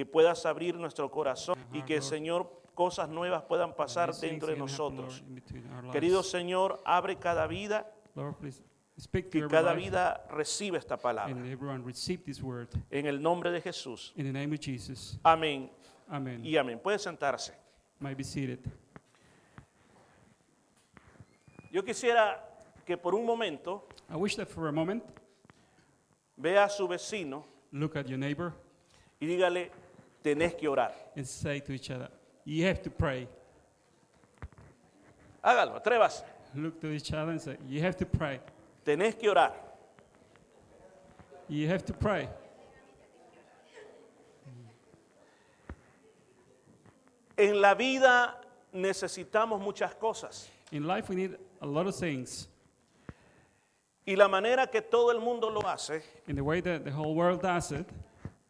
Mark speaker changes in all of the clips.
Speaker 1: que puedas abrir nuestro corazón y que, Señor, cosas nuevas puedan pasar dentro de nosotros. Querido Señor, abre cada vida, que cada vida reciba esta palabra. En el nombre de Jesús. Amén
Speaker 2: Amen.
Speaker 1: y amén. Puede sentarse.
Speaker 2: Might be seated.
Speaker 1: Yo quisiera que por un momento
Speaker 2: I wish that for a moment,
Speaker 1: vea a su vecino
Speaker 2: look at your neighbor
Speaker 1: y dígale, tenés que orar.
Speaker 2: and say to each other, "You have to pray."
Speaker 1: Hágalo, atrévase.
Speaker 2: Look to each other and say, "You have to pray.
Speaker 1: Tenés que orar.
Speaker 2: You have to pray."
Speaker 1: En la vida necesitamos muchas cosas.
Speaker 2: In life, we need a lot of things.
Speaker 1: Y la manera que todo el mundo lo hace
Speaker 2: In the way that the whole world does it,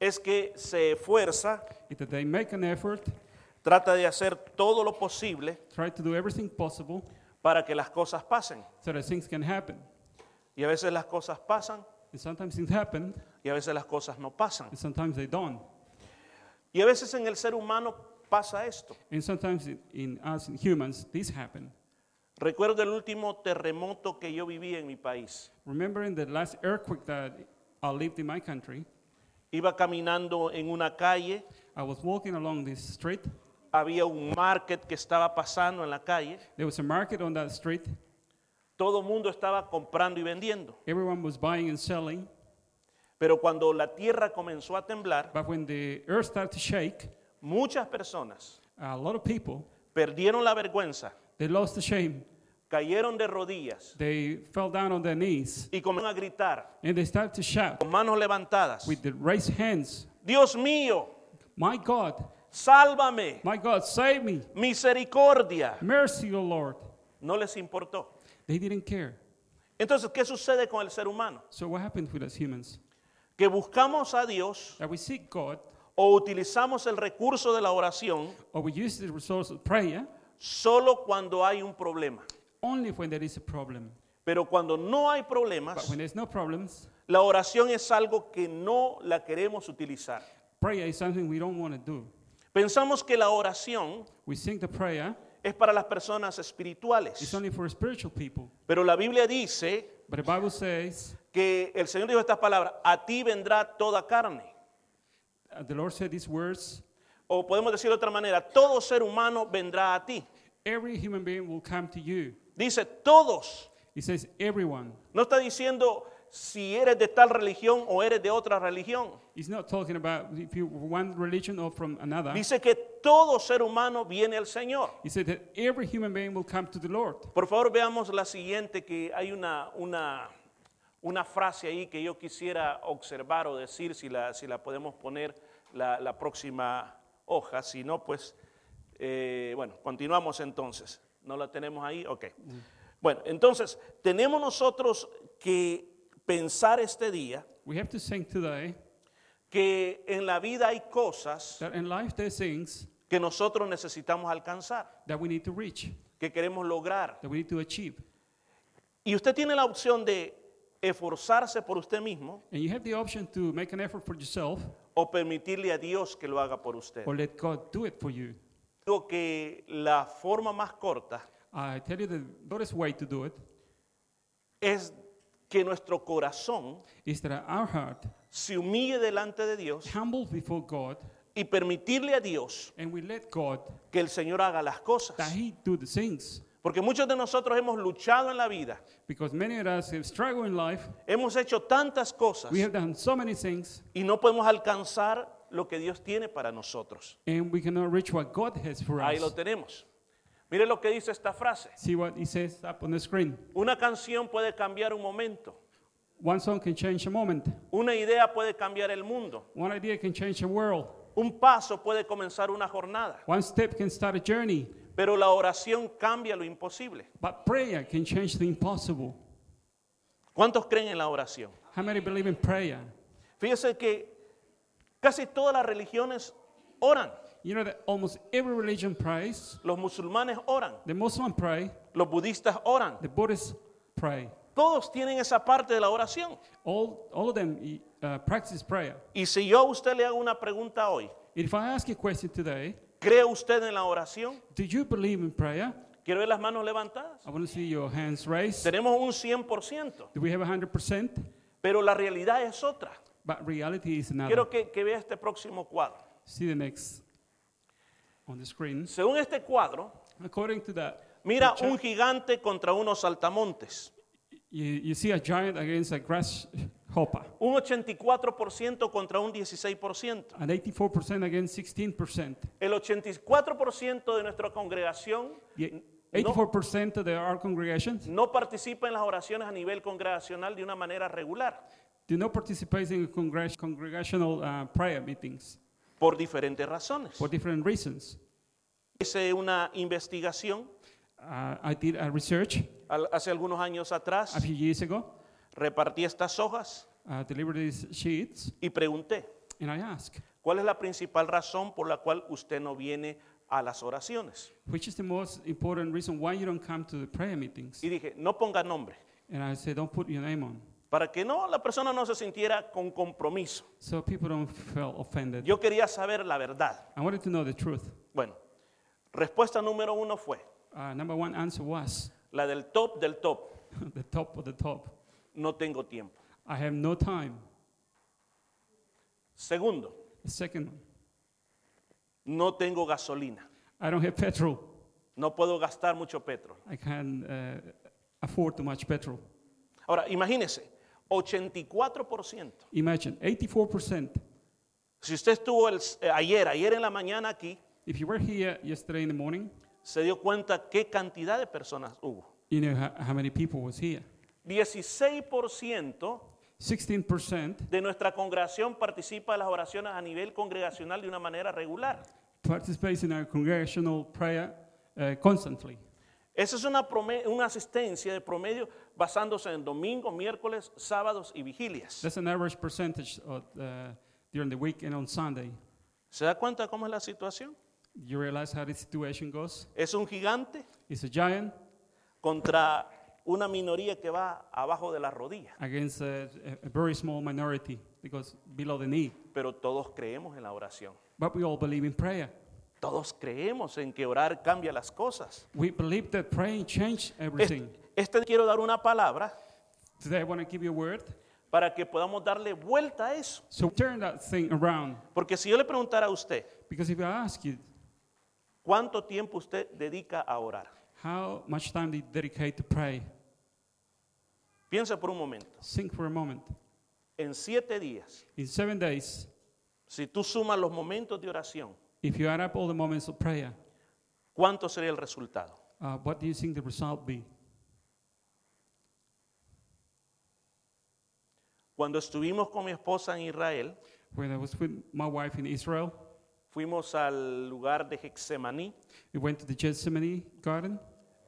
Speaker 1: es que se esfuerza,
Speaker 2: is that they make an effort,
Speaker 1: trata de hacer todo lo posible
Speaker 2: try to do everything possible
Speaker 1: para que las cosas pasen.
Speaker 2: so that things can happen.
Speaker 1: Y a veces las cosas pasan
Speaker 2: And sometimes things happen,
Speaker 1: y a veces las cosas no pasan.
Speaker 2: and sometimes they don't.
Speaker 1: Y a veces en el ser humano pasa esto.
Speaker 2: And sometimes in, in us in humans, this happen.
Speaker 1: Recuerdo el último terremoto que yo viví en mi país.
Speaker 2: Remember in the last earthquake that I lived in my country,
Speaker 1: Iba caminando en una calle,
Speaker 2: I was walking along this street.
Speaker 1: había un market que estaba pasando en la calle,
Speaker 2: There was a market on that street.
Speaker 1: todo el mundo estaba comprando y vendiendo.
Speaker 2: Everyone was buying and selling.
Speaker 1: Pero cuando la tierra comenzó a temblar,
Speaker 2: But when the earth started to shake,
Speaker 1: muchas personas
Speaker 2: a lot of people,
Speaker 1: perdieron la vergüenza,
Speaker 2: they lost the shame.
Speaker 1: Cayeron de rodillas
Speaker 2: They fell down on their knees
Speaker 1: y comenzaron a gritar
Speaker 2: and they started to shout
Speaker 1: con manos levantadas,
Speaker 2: with the raised hands,
Speaker 1: Dios mío,
Speaker 2: My God,
Speaker 1: sálvame,
Speaker 2: my God, save me.
Speaker 1: misericordia.
Speaker 2: Mercy, O Lord.
Speaker 1: No les importó.
Speaker 2: They didn't care.
Speaker 1: Entonces, ¿qué sucede con el ser humano?
Speaker 2: So what happened with us humans?
Speaker 1: Que buscamos a Dios
Speaker 2: That we seek God
Speaker 1: o utilizamos el recurso de la oración
Speaker 2: or we use the resource of prayer
Speaker 1: solo cuando hay un problema.
Speaker 2: Only when there is a problem.
Speaker 1: Pero cuando no hay
Speaker 2: But
Speaker 1: problemas,
Speaker 2: when there's no problems,
Speaker 1: la oración es algo que no la queremos utilizar.
Speaker 2: prayer is something we don't want to do.
Speaker 1: Pensamos que la oración
Speaker 2: We think the prayer
Speaker 1: es para las personas
Speaker 2: is
Speaker 1: espirituales.
Speaker 2: only for spiritual people.
Speaker 1: Pero la Biblia dice
Speaker 2: But the Bible says,
Speaker 1: que el Señor dijo estas palabras, a ti vendrá toda carne.
Speaker 2: uh, the Lord said these words,
Speaker 1: O podemos decir de otra manera, todo ser humano vendrá a ti.
Speaker 2: every human being will come to you.
Speaker 1: Dice todos.
Speaker 2: He says, everyone.
Speaker 1: No está diciendo si eres de tal religión o eres de otra religión.
Speaker 2: He's not talking about if you one religion or from another.
Speaker 1: Dice que todo ser humano viene al Señor.
Speaker 2: He said that every human being will come to the Lord.
Speaker 1: Por favor, veamos la siguiente, que hay una, una, una frase ahí que yo quisiera observar o decir, si la, si la podemos poner la, la próxima hoja. Si no, pues, eh, bueno, continuamos entonces. ¿No la tenemos ahí? Ok. Bueno, entonces, tenemos nosotros que pensar este día
Speaker 2: We have to think today
Speaker 1: que en la vida hay cosas
Speaker 2: that in life there's things
Speaker 1: que nosotros necesitamos alcanzar,
Speaker 2: that we need to reach,
Speaker 1: que queremos lograr.
Speaker 2: that we need to achieve.
Speaker 1: Y usted tiene la opción de esforzarse por usted mismo
Speaker 2: And you have the option to make an effort for yourself
Speaker 1: o permitirle a Dios que lo haga por usted.
Speaker 2: or let God do it for you.
Speaker 1: Digo que la forma más corta
Speaker 2: I tell you the best way to do it
Speaker 1: es que nuestro corazón
Speaker 2: is that our heart
Speaker 1: se humille delante de Dios
Speaker 2: humbles before God
Speaker 1: y permitirle a Dios
Speaker 2: and we let God
Speaker 1: que el Señor haga las cosas.
Speaker 2: that He do the things.
Speaker 1: Porque muchos de nosotros hemos luchado en la vida,
Speaker 2: Because many of us have struggled in life.
Speaker 1: hemos hecho tantas cosas
Speaker 2: We have done so many things
Speaker 1: y no podemos alcanzar lo que Dios tiene para nosotros.
Speaker 2: and we cannot reach what God has for
Speaker 1: Ahí lo
Speaker 2: us.
Speaker 1: tenemos. Mire lo que dice esta frase.
Speaker 2: See what He says up on the screen.
Speaker 1: Una canción puede cambiar un momento.
Speaker 2: One song can change a moment.
Speaker 1: Una idea puede cambiar el mundo.
Speaker 2: One idea can change a world.
Speaker 1: Un paso puede comenzar una jornada.
Speaker 2: One step can start a journey.
Speaker 1: Pero la oración cambia lo imposible.
Speaker 2: But prayer can change the impossible.
Speaker 1: ¿Cuántos creen en la oración?
Speaker 2: How many believe in prayer?
Speaker 1: Fíjese que casi todas las religiones oran.
Speaker 2: You know that almost every religion prays.
Speaker 1: Los musulmanes oran.
Speaker 2: The Muslim pray,
Speaker 1: Los budistas oran.
Speaker 2: the Buddhists pray.
Speaker 1: Todos tienen esa parte de la oración.
Speaker 2: All, all of them uh, practice prayer.
Speaker 1: Y si yo a usted le hago una pregunta hoy,
Speaker 2: If I ask you a question today,
Speaker 1: ¿cree usted en la oración?
Speaker 2: do you believe in prayer?
Speaker 1: Quiero ver las manos levantadas.
Speaker 2: I want to see your hands raised.
Speaker 1: Tenemos un 100%,
Speaker 2: Do we have 100%?
Speaker 1: pero la realidad es otra.
Speaker 2: But reality is another.
Speaker 1: Quiero que, que vea este próximo cuadro.
Speaker 2: See the next on the screen.
Speaker 1: Según este cuadro,
Speaker 2: According to that,
Speaker 1: mira
Speaker 2: picture,
Speaker 1: un gigante contra unos saltamontes.
Speaker 2: you, you see a giant against a grasshopper,
Speaker 1: Un 84% contra un 16%.
Speaker 2: and 84% against 16%.
Speaker 1: El 84% de nuestra congregación
Speaker 2: The
Speaker 1: no,
Speaker 2: 84% of the, our
Speaker 1: no participa en las oraciones a nivel congregacional de una manera regular
Speaker 2: do not participate in congreg- congregational uh, prayer meetings.
Speaker 1: Por diferentes razones.
Speaker 2: for different reasons.
Speaker 1: Hice una investigación.
Speaker 2: Uh, I did a research.
Speaker 1: Al- hace algunos años atrás,
Speaker 2: a few years ago,
Speaker 1: repartí estas hojas.
Speaker 2: Uh, delivered these sheets,
Speaker 1: y pregunté,
Speaker 2: and I asked,
Speaker 1: ¿cuál es la principal razón por la cual usted no viene a las oraciones?
Speaker 2: which is the most important reason why you don't come to the prayer meetings?
Speaker 1: Y dije, no ponga nombre,
Speaker 2: And I said, don't put your name on,
Speaker 1: para que no la persona no se sintiera con compromiso.
Speaker 2: so people don't feel offended.
Speaker 1: Yo quería saber la verdad.
Speaker 2: I wanted to know the truth.
Speaker 1: Bueno, respuesta número uno fue
Speaker 2: Uh, number one answer was
Speaker 1: la del top del top.
Speaker 2: the top of the top.
Speaker 1: No tengo tiempo.
Speaker 2: I have no time.
Speaker 1: Segundo,
Speaker 2: The second one,
Speaker 1: no tengo gasolina.
Speaker 2: I don't have petrol.
Speaker 1: No puedo gastar mucho petróleo.
Speaker 2: I can't uh, afford too much petrol.
Speaker 1: Ahora, imagínese, 84%.
Speaker 2: Imagine 84%.
Speaker 1: Si usted estuvo el- eh, ayer, ayer en la mañana aquí,
Speaker 2: If you were here yesterday in the morning,
Speaker 1: se dio cuenta qué cantidad de personas hubo.
Speaker 2: you know how, how many people was here.
Speaker 1: 16%
Speaker 2: 16%
Speaker 1: de nuestra congregación participa de las oraciones a nivel congregacional de una manera regular.
Speaker 2: participates in our congregational prayer uh, constantly.
Speaker 1: Esa es una, prome- una asistencia de promedio basándose en domingo, miércoles, sábados y vigilias.
Speaker 2: That's an average percentage of, uh, during the week and on Sunday.
Speaker 1: ¿Se da cuenta cómo es la situación?
Speaker 2: You realize how the situation goes?
Speaker 1: Es un gigante
Speaker 2: It's a giant
Speaker 1: contra una minoría que va abajo de la rodilla.
Speaker 2: against a, a- a very small minority because below the knee.
Speaker 1: Pero todos creemos en la oración.
Speaker 2: But we all believe in prayer.
Speaker 1: Todos creemos en que orar cambia las cosas.
Speaker 2: We believe that praying changes
Speaker 1: Es-
Speaker 2: everything.
Speaker 1: Este quiero dar una palabra
Speaker 2: Today I want to give you a word.
Speaker 1: para que podamos darle vuelta a eso.
Speaker 2: So turn that thing around.
Speaker 1: Porque si yo le preguntara a usted,
Speaker 2: Because if I ask you,
Speaker 1: ¿cuánto tiempo usted dedica a orar?
Speaker 2: how much time do you dedicate to pray?
Speaker 1: Piensa por un momento.
Speaker 2: Think for a moment.
Speaker 1: En siete días,
Speaker 2: In seven days,
Speaker 1: si tú sumas los momentos de oración,
Speaker 2: if you add up all the moments of prayer,
Speaker 1: ¿cuánto sería el resultado?
Speaker 2: uh, what do you think the result be?
Speaker 1: Cuando estuvimos con mi esposa en Israel,
Speaker 2: When I was with my wife in Israel,
Speaker 1: fuimos al lugar de Hexemaní
Speaker 2: we went to the Gethsemane garden,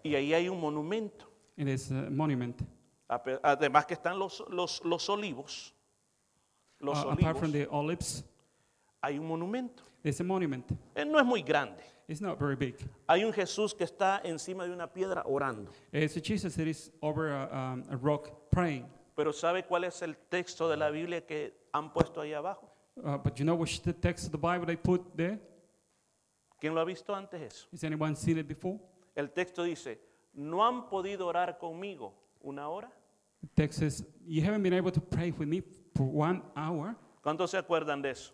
Speaker 1: y ahí hay un monumento.
Speaker 2: and it's a monument.
Speaker 1: Ape- Además que están los, los, los olivos. Los
Speaker 2: Uh, apart from the olives,
Speaker 1: Hay un monumento.
Speaker 2: There's a monument.
Speaker 1: Eh, No es muy grande.
Speaker 2: It's not very big.
Speaker 1: Hay un Jesús que está encima de una piedra orando.
Speaker 2: It's a Jesus that is over a, um, a rock praying.
Speaker 1: Pero ¿sabe cuál es el texto de la Biblia que han puesto ahí abajo?
Speaker 2: Uh, but you know which the text of the Bible they put there?
Speaker 1: ¿Quién lo ha visto antes eso?
Speaker 2: Has anyone seen it before?
Speaker 1: El texto dice, no han podido orar conmigo una hora.
Speaker 2: The text says, You haven't been able to pray with me for one hour.
Speaker 1: ¿Cuántos se acuerdan de eso?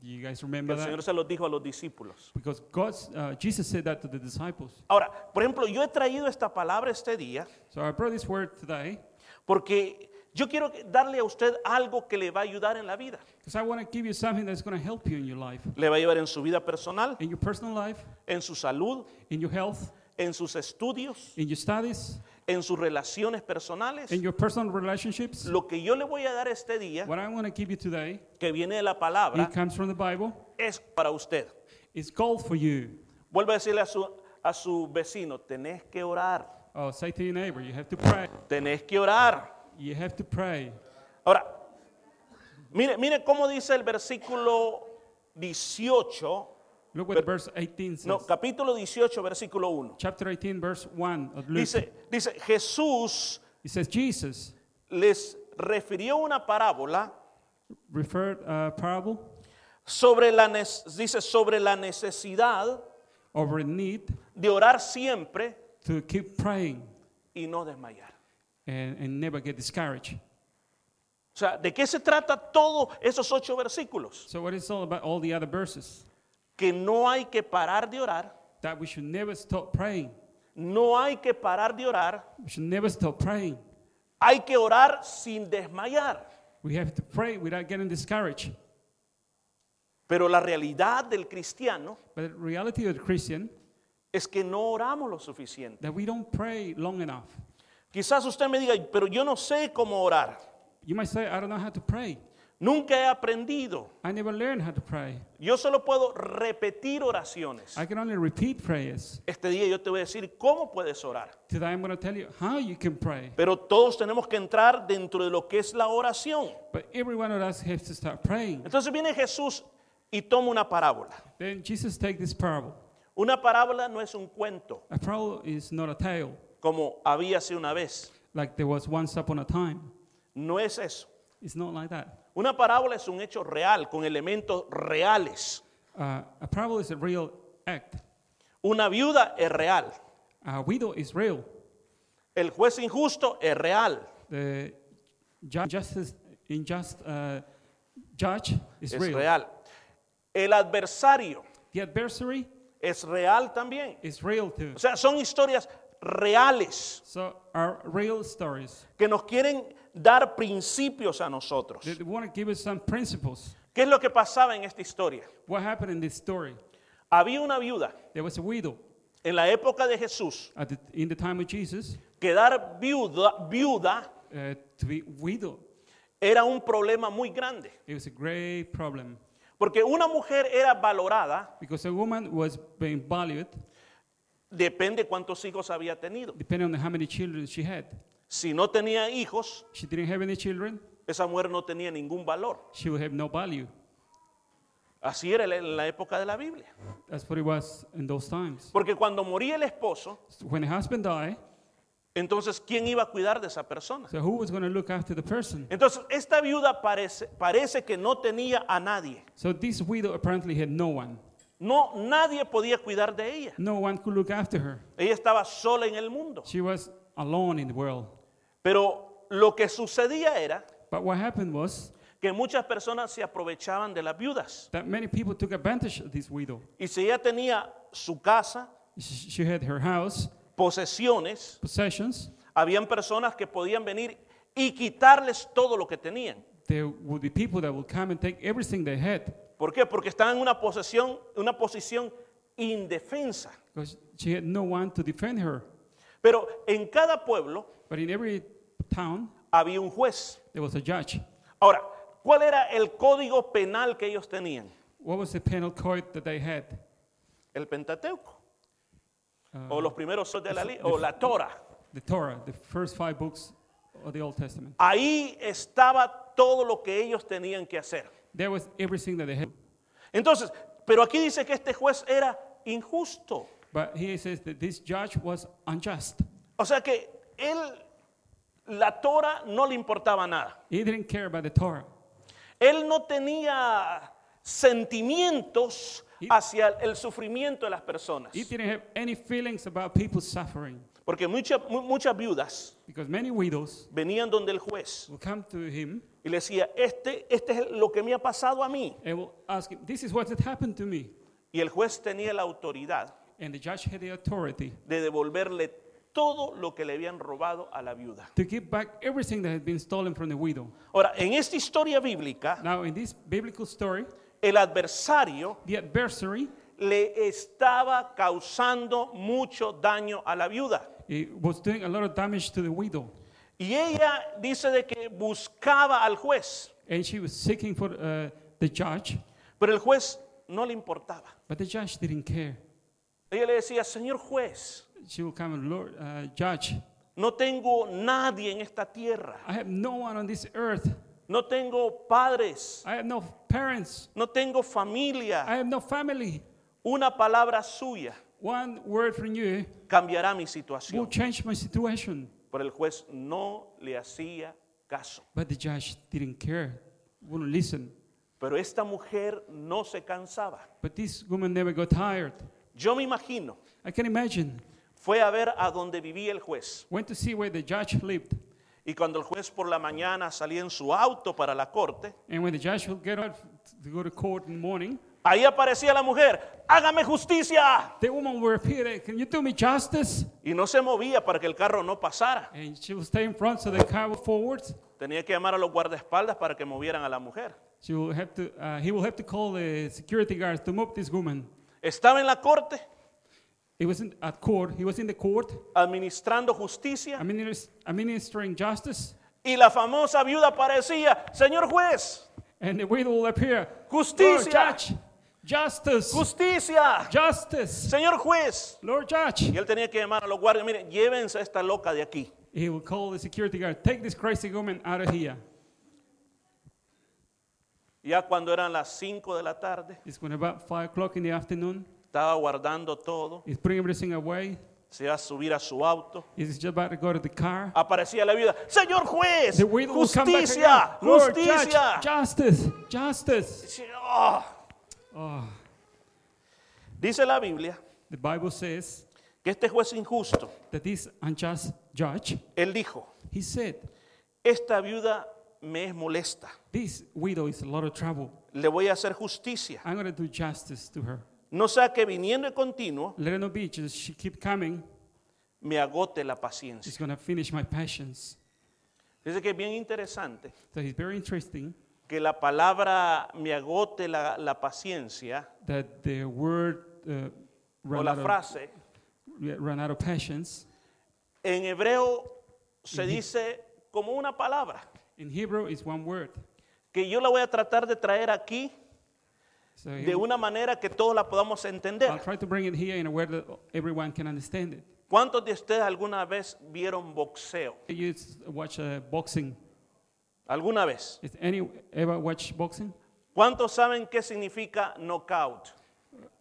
Speaker 2: Do you guys remember
Speaker 1: el
Speaker 2: that?
Speaker 1: Señor se los dijo a los discípulos.
Speaker 2: Because God's, uh, Jesus said that to the disciples.
Speaker 1: Ahora, por ejemplo, yo he traído esta palabra este día
Speaker 2: So I brought this word today
Speaker 1: porque yo quiero darle a usted algo que le va a ayudar en la vida.
Speaker 2: because I want to give you something that's going to help you in your life,
Speaker 1: Le va a ayudar en su vida personal,
Speaker 2: in your personal life,
Speaker 1: en su salud,
Speaker 2: in your health,
Speaker 1: en sus estudios,
Speaker 2: in your studies,
Speaker 1: en sus relaciones personales.
Speaker 2: in your personal relationships.
Speaker 1: Lo que yo le voy a dar este día,
Speaker 2: What I want to give you today,
Speaker 1: que viene de la palabra,
Speaker 2: it comes from the Bible.
Speaker 1: es para usted.
Speaker 2: It's gold for you.
Speaker 1: Vuelve a decirle a su, a su vecino, tenés que orar,
Speaker 2: Oh, say to your neighbor, you have to pray.
Speaker 1: tenés que orar.
Speaker 2: You have to pray.
Speaker 1: Ahora, mire, mire cómo dice el versículo 18,
Speaker 2: Look what verse 18 says.
Speaker 1: no, capítulo 18, versículo 1.
Speaker 2: Chapter 18, verse 1 of Luke.
Speaker 1: Dice, dice, Jesús
Speaker 2: It says Jesus
Speaker 1: les refirió una parábola
Speaker 2: referred a parable
Speaker 1: sobre la, dice, sobre la necesidad
Speaker 2: over need
Speaker 1: de orar siempre
Speaker 2: to keep praying
Speaker 1: y no desmayar.
Speaker 2: and, and never get discouraged.
Speaker 1: O sea, ¿de qué se trata todos esos ocho versículos?
Speaker 2: So what is all about all the other verses?
Speaker 1: Que no hay que parar de orar,
Speaker 2: That we should never stop praying.
Speaker 1: no hay que parar de orar,
Speaker 2: We should never stop praying.
Speaker 1: hay que orar sin desmayar.
Speaker 2: We have to pray without getting discouraged.
Speaker 1: Pero la realidad del cristiano
Speaker 2: But the reality of the Christian
Speaker 1: es que no oramos lo suficiente.
Speaker 2: that we don't pray long enough.
Speaker 1: Quizás usted me diga, pero yo no sé cómo orar.
Speaker 2: You might say, I don't know how to pray.
Speaker 1: Nunca he aprendido.
Speaker 2: I never learned how to pray.
Speaker 1: Yo solo puedo repetir oraciones.
Speaker 2: I can only repeat prayers.
Speaker 1: Este día yo te voy a decir cómo puedes orar.
Speaker 2: Today I'm going to tell you how you can pray.
Speaker 1: Pero todos tenemos que entrar dentro de lo que es la oración.
Speaker 2: But every one of us has to start praying.
Speaker 1: Entonces viene Jesús y toma una parábola.
Speaker 2: Then Jesus take this parable.
Speaker 1: Una parábola no es un cuento,
Speaker 2: A parable is not a tale,
Speaker 1: como había hace una vez.
Speaker 2: like there was once upon a time.
Speaker 1: No es eso.
Speaker 2: It's not like that.
Speaker 1: Una parábola es un hecho real, con elementos reales.
Speaker 2: Uh, a parable is a real act.
Speaker 1: Una viuda es real.
Speaker 2: A widow is real.
Speaker 1: El juez injusto es real.
Speaker 2: The ju- justice, unjust uh, judge is
Speaker 1: Es
Speaker 2: real.
Speaker 1: real. El adversario
Speaker 2: The adversary
Speaker 1: es real también.
Speaker 2: is real too.
Speaker 1: O sea, son historias reales
Speaker 2: So are real stories.
Speaker 1: que nos quieren dar principios a nosotros.
Speaker 2: They, want to give us some principles.
Speaker 1: ¿Qué es lo que pasaba en esta historia?
Speaker 2: What happened in this story?
Speaker 1: Había una viuda
Speaker 2: There was a widow
Speaker 1: en la época de Jesús.
Speaker 2: at the, in the time of Jesus.
Speaker 1: Quedar viuda, viuda
Speaker 2: Uh, to be widow,
Speaker 1: era un problema muy grande.
Speaker 2: it was a great problem
Speaker 1: Porque una mujer era valorada,
Speaker 2: because a woman was being valued
Speaker 1: depende cuántos hijos había tenido.
Speaker 2: depending on how many children she had.
Speaker 1: Si no tenía hijos,
Speaker 2: She didn't have any children,
Speaker 1: esa mujer no tenía ningún valor.
Speaker 2: she would have no value.
Speaker 1: Así era en la época de la Biblia.
Speaker 2: That's what it was in those times.
Speaker 1: Porque cuando moría el esposo,
Speaker 2: When a husband died,
Speaker 1: entonces ¿quién iba a cuidar de esa persona?
Speaker 2: so who was going to look after the person?
Speaker 1: Entonces, esta viuda parece, parece que no tenía a nadie.
Speaker 2: So this widow apparently had no one.
Speaker 1: No, nadie podía cuidar de ella.
Speaker 2: No one could look after her.
Speaker 1: Ella estaba sola en el mundo.
Speaker 2: She was alone in the world.
Speaker 1: Pero lo que sucedía era
Speaker 2: But what happened was
Speaker 1: que muchas personas se aprovechaban de las viudas.
Speaker 2: that many people took advantage of this widow.
Speaker 1: Y si ella tenía su casa,
Speaker 2: She she had her house,
Speaker 1: posesiones,
Speaker 2: possessions.
Speaker 1: habían personas que podían venir y quitarles todo lo que tenían.
Speaker 2: There would be people that would come and take everything they had
Speaker 1: ¿Por qué? Porque estaban en una posesión, una posición indefensa.
Speaker 2: because she had no one to defend her.
Speaker 1: Pero en cada pueblo
Speaker 2: But in every town,
Speaker 1: había un juez.
Speaker 2: there was a judge.
Speaker 1: Ahora, ¿cuál era el código penal que ellos tenían?
Speaker 2: What was the penal code that they had?
Speaker 1: El Pentateuco.
Speaker 2: Uh,
Speaker 1: o los primeros de la ley, o la Torah.
Speaker 2: the Torah, the first five books of the Old Testament.
Speaker 1: Ahí estaba todo lo que ellos tenían que hacer.
Speaker 2: There was everything that they had.
Speaker 1: Entonces, pero aquí dice que este juez era injusto.
Speaker 2: But it says that this judge was unjust.
Speaker 1: O sea que él, la Torah no le importaba nada.
Speaker 2: He didn't care about the Torah.
Speaker 1: Él no tenía sentimientos
Speaker 2: He-
Speaker 1: hacia el sufrimiento de las personas.
Speaker 2: He didn't have any feelings about people suffering
Speaker 1: Porque muchas mu- muchas viudas
Speaker 2: because many widows
Speaker 1: venían donde el juez
Speaker 2: will come to him
Speaker 1: y le decía, este, este es lo que me ha pasado a mí.
Speaker 2: and will ask him, This is what had happened to me.
Speaker 1: Y el juez tenía la autoridad
Speaker 2: And the judge had the authority
Speaker 1: de devolverle todo lo que le habían robado a la viuda.
Speaker 2: to give back everything that had been stolen from the widow.
Speaker 1: Ahora, en esta historia bíblica,
Speaker 2: Now, in this biblical story,
Speaker 1: el adversario
Speaker 2: the adversary
Speaker 1: le estaba causando mucho daño a la viuda.
Speaker 2: he was doing a lot of damage to the widow.
Speaker 1: Y ella dice de que buscaba al juez,
Speaker 2: And she was seeking for uh, the judge,
Speaker 1: pero el juez no le importaba.
Speaker 2: but the judge didn't care.
Speaker 1: Ella le decía, señor juez,
Speaker 2: She will come and Lord, uh, judge.
Speaker 1: no tengo nadie en esta tierra,
Speaker 2: I have no one on this earth.
Speaker 1: no tengo padres,
Speaker 2: I have no parents.
Speaker 1: no tengo familia.
Speaker 2: I have no family.
Speaker 1: Una palabra suya
Speaker 2: One word from you
Speaker 1: cambiará mi
Speaker 2: will
Speaker 1: situación.
Speaker 2: change my situation.
Speaker 1: Pero el juez no le hacía caso.
Speaker 2: But the judge didn't care, wouldn't listen.
Speaker 1: Pero esta mujer no se cansaba.
Speaker 2: But this woman never got tired.
Speaker 1: Yo me imagino,
Speaker 2: I can imagine.
Speaker 1: Fue a ver a donde vivía el juez.
Speaker 2: Went to see where the judge lived.
Speaker 1: Y cuando el juez por la mañana salía en su auto para la corte,
Speaker 2: And when the judge would get up to go to court in the morning,
Speaker 1: ahí aparecía la mujer, hágame justicia.
Speaker 2: the woman would appear, Can you do me justice?
Speaker 1: Y no se movía para que el carro no pasara.
Speaker 2: And she would stay in front so the car would forward.
Speaker 1: Tenía que llamar a los guardaespaldas para que movieran a la mujer.
Speaker 2: She will have to, uh, he will have to call the security guards to move this woman.
Speaker 1: Estaba en la corte
Speaker 2: He wasn't at court, he was in the court
Speaker 1: administrando justicia
Speaker 2: administ- administering justice.
Speaker 1: y la famosa viuda parecía, señor juez,
Speaker 2: And the widow will appear,
Speaker 1: Justicia.
Speaker 2: Lord Judge, justice,
Speaker 1: justicia,
Speaker 2: justice,
Speaker 1: señor juez.
Speaker 2: Lord Judge.
Speaker 1: Y él tenía que llamar a los guardias, miren, llévense a esta loca de aquí.
Speaker 2: He will call the security guard, take this crazy woman out of here.
Speaker 1: Ya cuando eran las 5 de la tarde,
Speaker 2: It's when about five o'clock in the afternoon.
Speaker 1: Estaba guardando todo,
Speaker 2: He's putting everything away.
Speaker 1: se iba a subir a su auto.
Speaker 2: He's just about to go to the car.
Speaker 1: Aparecía la viuda, señor juez,
Speaker 2: The widow will come back
Speaker 1: justicia,
Speaker 2: again. Lord
Speaker 1: justicia.
Speaker 2: Judge, justice, justice.
Speaker 1: Dice, "Oh".
Speaker 2: Oh,
Speaker 1: Dice la Biblia
Speaker 2: the Bible says
Speaker 1: que este juez injusto,
Speaker 2: that this unjust judge,
Speaker 1: él dijo,
Speaker 2: he said,
Speaker 1: esta viuda me es molesta,
Speaker 2: this widow is a lot of trouble.
Speaker 1: le voy a hacer justicia.
Speaker 2: I'm going to do justice to her.
Speaker 1: No sea que viniendo de continuo
Speaker 2: Let her not be, just she keep coming.
Speaker 1: me agote la
Speaker 2: It's
Speaker 1: paciencia.
Speaker 2: going to finish my patience.
Speaker 1: Dice que es bien interesante
Speaker 2: So it's very interesting
Speaker 1: que la palabra me agote la, la paciencia
Speaker 2: that the word uh,
Speaker 1: o la
Speaker 2: out of,
Speaker 1: frase
Speaker 2: run out of patience.
Speaker 1: en hebreo se dice como una palabra
Speaker 2: In Hebrew, it's one word.
Speaker 1: que yo la voy a tratar de traer aquí
Speaker 2: So
Speaker 1: de una manera que todos la podamos
Speaker 2: I'll
Speaker 1: entender.
Speaker 2: try to bring it here in a way that everyone can understand it.
Speaker 1: ¿Cuántos de ustedes alguna vez vieron boxeo?
Speaker 2: You s- watch uh, boxing.
Speaker 1: ¿Alguna vez?
Speaker 2: Is any ever watch boxing?
Speaker 1: ¿Cuántos saben qué significa knockout?